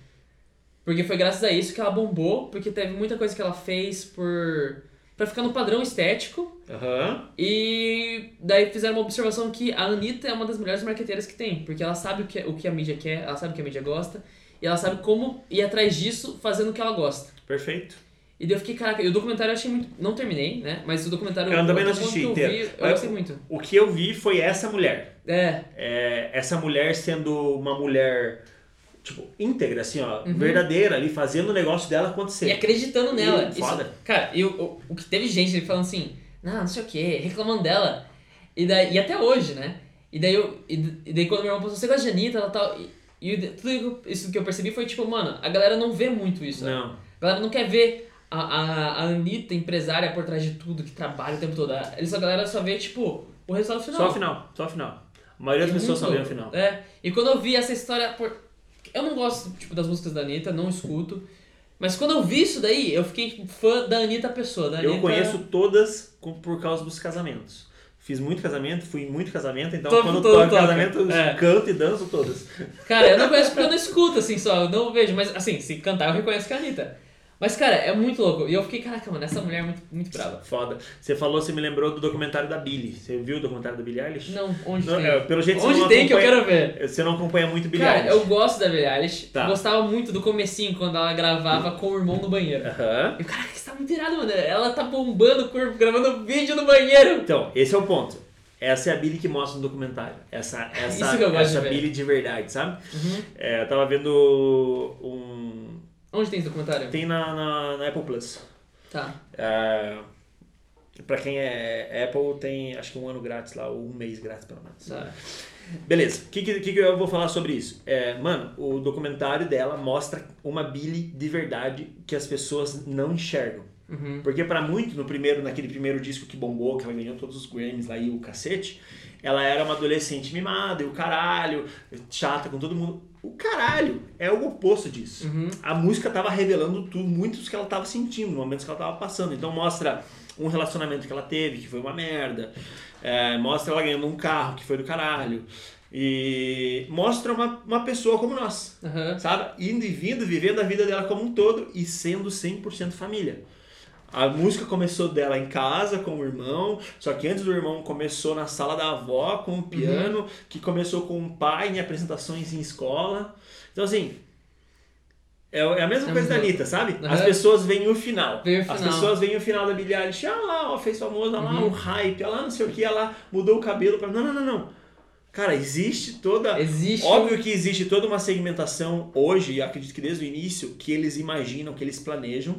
Porque foi graças a isso que ela bombou, porque teve muita coisa que ela fez por. pra ficar no padrão estético. Aham. E daí fizeram uma observação que a Anitta é uma das melhores marqueteiras que tem, porque ela sabe o que, o que a mídia quer, ela sabe o que a mídia gosta, e ela sabe como ir atrás disso fazendo o que ela gosta. Perfeito. E daí eu fiquei, caraca, e o documentário eu achei muito. Não terminei, né? Mas o documentário. Eu também não assisti que eu inteiro. vi, eu gostei muito. O que eu vi foi essa mulher. É, É, essa mulher sendo uma mulher, tipo, íntegra, assim, ó, Uhum. verdadeira ali, fazendo o negócio dela acontecer. e acreditando nela. Isso- foda. cara, e o, que teve gente ali falando assim, não, não sei o que, reclamando dela. E, daí, e até hoje, né? E daí, eu, e, e daí quando meu irmão falou, você gosta de Anitta, ela tal. E, e tudo isso que eu percebi foi tipo, mano, a galera não vê muito isso. né? Não. A galera não quer ver a, a, a Anitta, empresária, por trás de tudo, que trabalha o tempo todo. Eles, a galera só vê, tipo, o resultado final. Só o final, só o final. A maioria das pessoas só vê o final. É. E quando eu vi essa história. Por... Eu não gosto tipo, das músicas da Anitta, não escuto. Mas quando eu vi isso daí, eu fiquei tipo, fã da Anitta pessoa. Da Eu Anitta... conheço todas por causa dos casamentos. Fiz muito casamento, fui em muito casamento, então Todo- quando todo toco toca. casamento, eu É. canto e danço todas. Cara, eu não conheço porque eu não escuto, assim, só. Eu não vejo. Mas, assim, se cantar, eu reconheço que é a Anitta. Mas, cara, é muito louco. E eu fiquei, caraca, mano, essa mulher é muito, muito brava. Foda. Você falou, você me lembrou do documentário da Billie. Você viu o documentário da Billie Eilish? Não, onde Não, tem? é, pelo jeito você onde tem que eu quero ver? Você não acompanha muito Billie Cara, Eilish. eu gosto da Billie Eilish. Tá. Gostava muito do comecinho, quando ela gravava com o irmão no banheiro. Aham. E, cara, isso tá muito irado, mano. Ela tá bombando o corpo, gravando vídeo no banheiro. Então, esse é o ponto. Essa é a Billie que mostra no documentário. Essa, essa, eu gosto essa de. Billie de verdade, sabe? Uhum. É, eu tava vendo um. Onde tem esse documentário? Tem na, na, na Apple Plus. Tá. É, pra quem é Apple, tem acho que um ano grátis lá, ou um mês grátis pelo menos. tá. Beleza, o que, que, que eu vou falar sobre isso? É, mano, o documentário dela mostra uma Billie de verdade que as pessoas não enxergam. Uhum. Porque pra muito, no primeiro, naquele primeiro disco que bombou, que ela ganhou todos os Grammys lá e o cacete, ela era uma adolescente mimada e o caralho, chata com todo mundo. O caralho é o oposto disso. Uhum. A música tava revelando tudo, muitos que ela tava sentindo, momentos que ela tava passando. Então mostra um relacionamento que ela teve, que foi uma merda. É, mostra ela ganhando um carro, que foi do caralho. E mostra uma, uma pessoa como nós Aham. sabe? Indo e vindo, vivendo a vida dela como um todo e sendo 100% família. A música começou dela em casa com o irmão, só que antes do irmão começou na sala da avó com o piano, que começou com o pai em apresentações em escola. Então, assim, é é a mesma É coisa da Anitta, sabe? Aham. As pessoas veem o final. O As final. pessoas veem o final da Billie Eilish, ah lá, ó, fez famoso, ah lá, Uhum. o hype, lá, não sei o que, lá, mudou o cabelo. Pra... Não, não, não, não. Cara, existe toda... Existe. Óbvio que existe toda uma segmentação hoje, e acredito que desde o início, que eles imaginam, que eles planejam.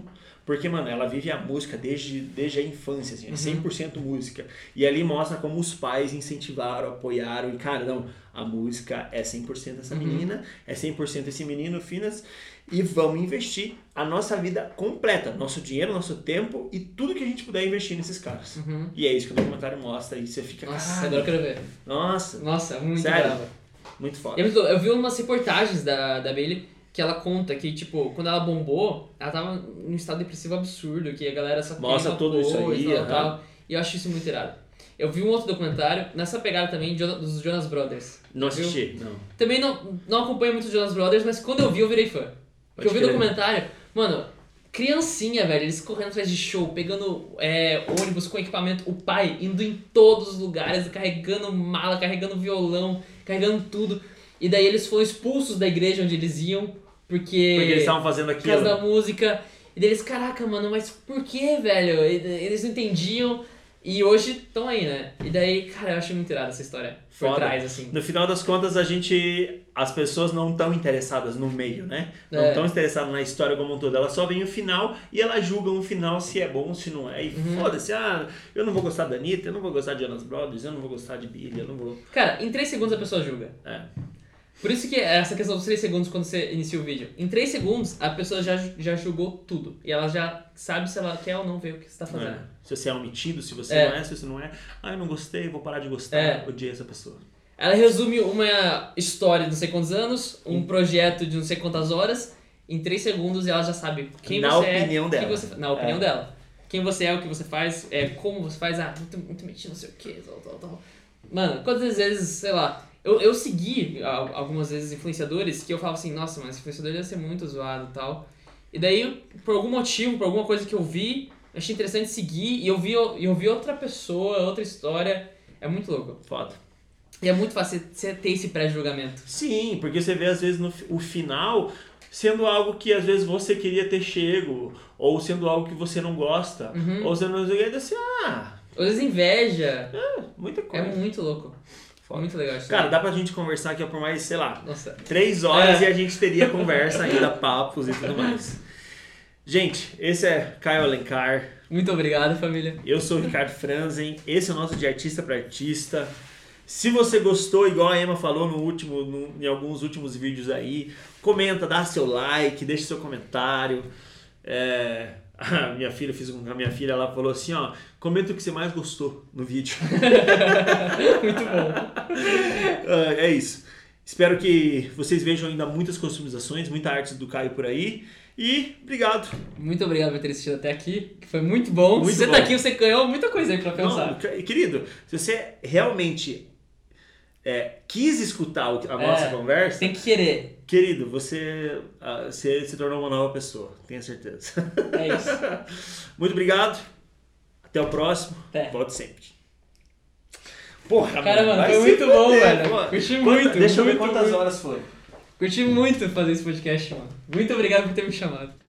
Porque, mano, ela vive a música desde, desde a infância, assim, é 100% música. E ali mostra como os pais incentivaram, apoiaram. E, cara, não, a música é 100% essa menina, é 100% esse menino, Finas. E vamos investir a nossa vida completa, nosso dinheiro, nosso tempo e tudo que a gente puder investir nesses caras. Uhum. E é isso que o documentário mostra. E você fica, Nossa, agora eu quero ver. nossa, Nossa, muito Sério? brava. muito foda. louco. Eu vi umas reportagens da, da Bailey que ela conta que, tipo, quando ela bombou, ela tava num estado depressivo absurdo, que a galera só Mostra tudo isso aí, tal, aham. tal. E eu acho isso muito irado. Eu vi um outro documentário, nessa pegada também, dos Jonas Brothers. Não Viu? assisti, não. Também não, não acompanho muito os Jonas Brothers, mas quando eu vi, eu virei fã. Porque eu vi o documentário, mano, criancinha, velho, eles correndo atrás de show, pegando é, ônibus com equipamento, o pai indo em todos os lugares, carregando mala, carregando violão, carregando tudo. E daí eles foram expulsos da igreja onde eles iam, porque. Porque eles estavam fazendo por causa aquilo. da música. E daí eles, caraca, mano, mas por que, velho? Eles não entendiam. E hoje estão aí, né? E daí, cara, eu acho muito irada essa história. Por Foda. trás, assim. No final das contas, a gente. As pessoas não estão interessadas no meio, né? Não É. estão interessadas na história como um todo. Elas só veem o final e elas julgam o final se é bom, se não é. E Uhum. foda-se, ah, eu não vou gostar da Anitta, eu não vou gostar de Jonas Brothers, eu não vou gostar de Billy, eu não vou. Cara, em 3 segundos a pessoa julga. É. Por isso que é essa questão dos 3 segundos quando você inicia o vídeo. Em 3 segundos, a pessoa já, já julgou tudo. E ela já sabe se ela quer ou não ver o que você tá fazendo. É. Se você é metido, se você É. não é, se você não é. Ah, eu não gostei, vou parar de gostar. É. Odiei essa pessoa. Ela resume uma história de não sei quantos anos, um projeto de não sei quantas horas, em 3 segundos ela já sabe quem Na você opinião é. dela. Quem você, na opinião É. dela. Quem você é, o que você faz, é, como você faz, ah, muito, muito metido, não sei o que, tal, tal, tal. Mano, quantas vezes, sei lá, eu, eu segui algumas vezes influenciadores que eu falava assim, nossa, mas esse influenciador deve ser muito zoado e tal. E daí, por algum motivo, por alguma coisa que eu vi, achei interessante seguir e eu vi, e eu vi outra pessoa, outra história. É muito louco. Foda. E é muito fácil você ter esse pré-julgamento. Sim, porque você vê às vezes no o final sendo algo que às vezes você queria ter chego, ou sendo algo que você não gosta, Uhum. ou sendo assim, ah, Às vezes inveja. muita É coisa. muito louco. Foda. Muito legal isso. Cara, dá pra gente conversar aqui por mais, sei lá, Nossa. três horas É. e a gente teria conversa ainda, papos e tudo mais. Gente, esse é Caio Alencar, Muito obrigado, família. eu sou o Ricardo Franzen, esse é o nosso de artista para artista. Se você gostou, igual a Emma falou no último, no- em alguns últimos vídeos aí, comenta, dá seu like, deixa seu comentário. É, a minha filha, fiz com a minha filha, ela falou assim, ó, comenta o que você mais gostou no vídeo. muito bom. Ah, é isso. Espero que vocês vejam ainda muitas customizações, muita arte do Caio por aí. E obrigado. Muito obrigado por ter assistido até aqui, que foi muito bom. Muito Se você bom. tá aqui, você ganhou muita coisa aí pra pensar. Não, que- querido, se você realmente é, quis escutar a nossa É. conversa, Tem que querer. querido, você, ah, você se tornou uma nova pessoa, tenho certeza. É isso. Muito obrigado. Até o próximo. Até. Volte sempre. Porra, Cara, mano, foi muito bom, fuder, velho. pô. Curti muito, Deixa eu ver quantas muito. horas foi. Curti muito fazer esse podcast, mano. Muito obrigado por ter me chamado.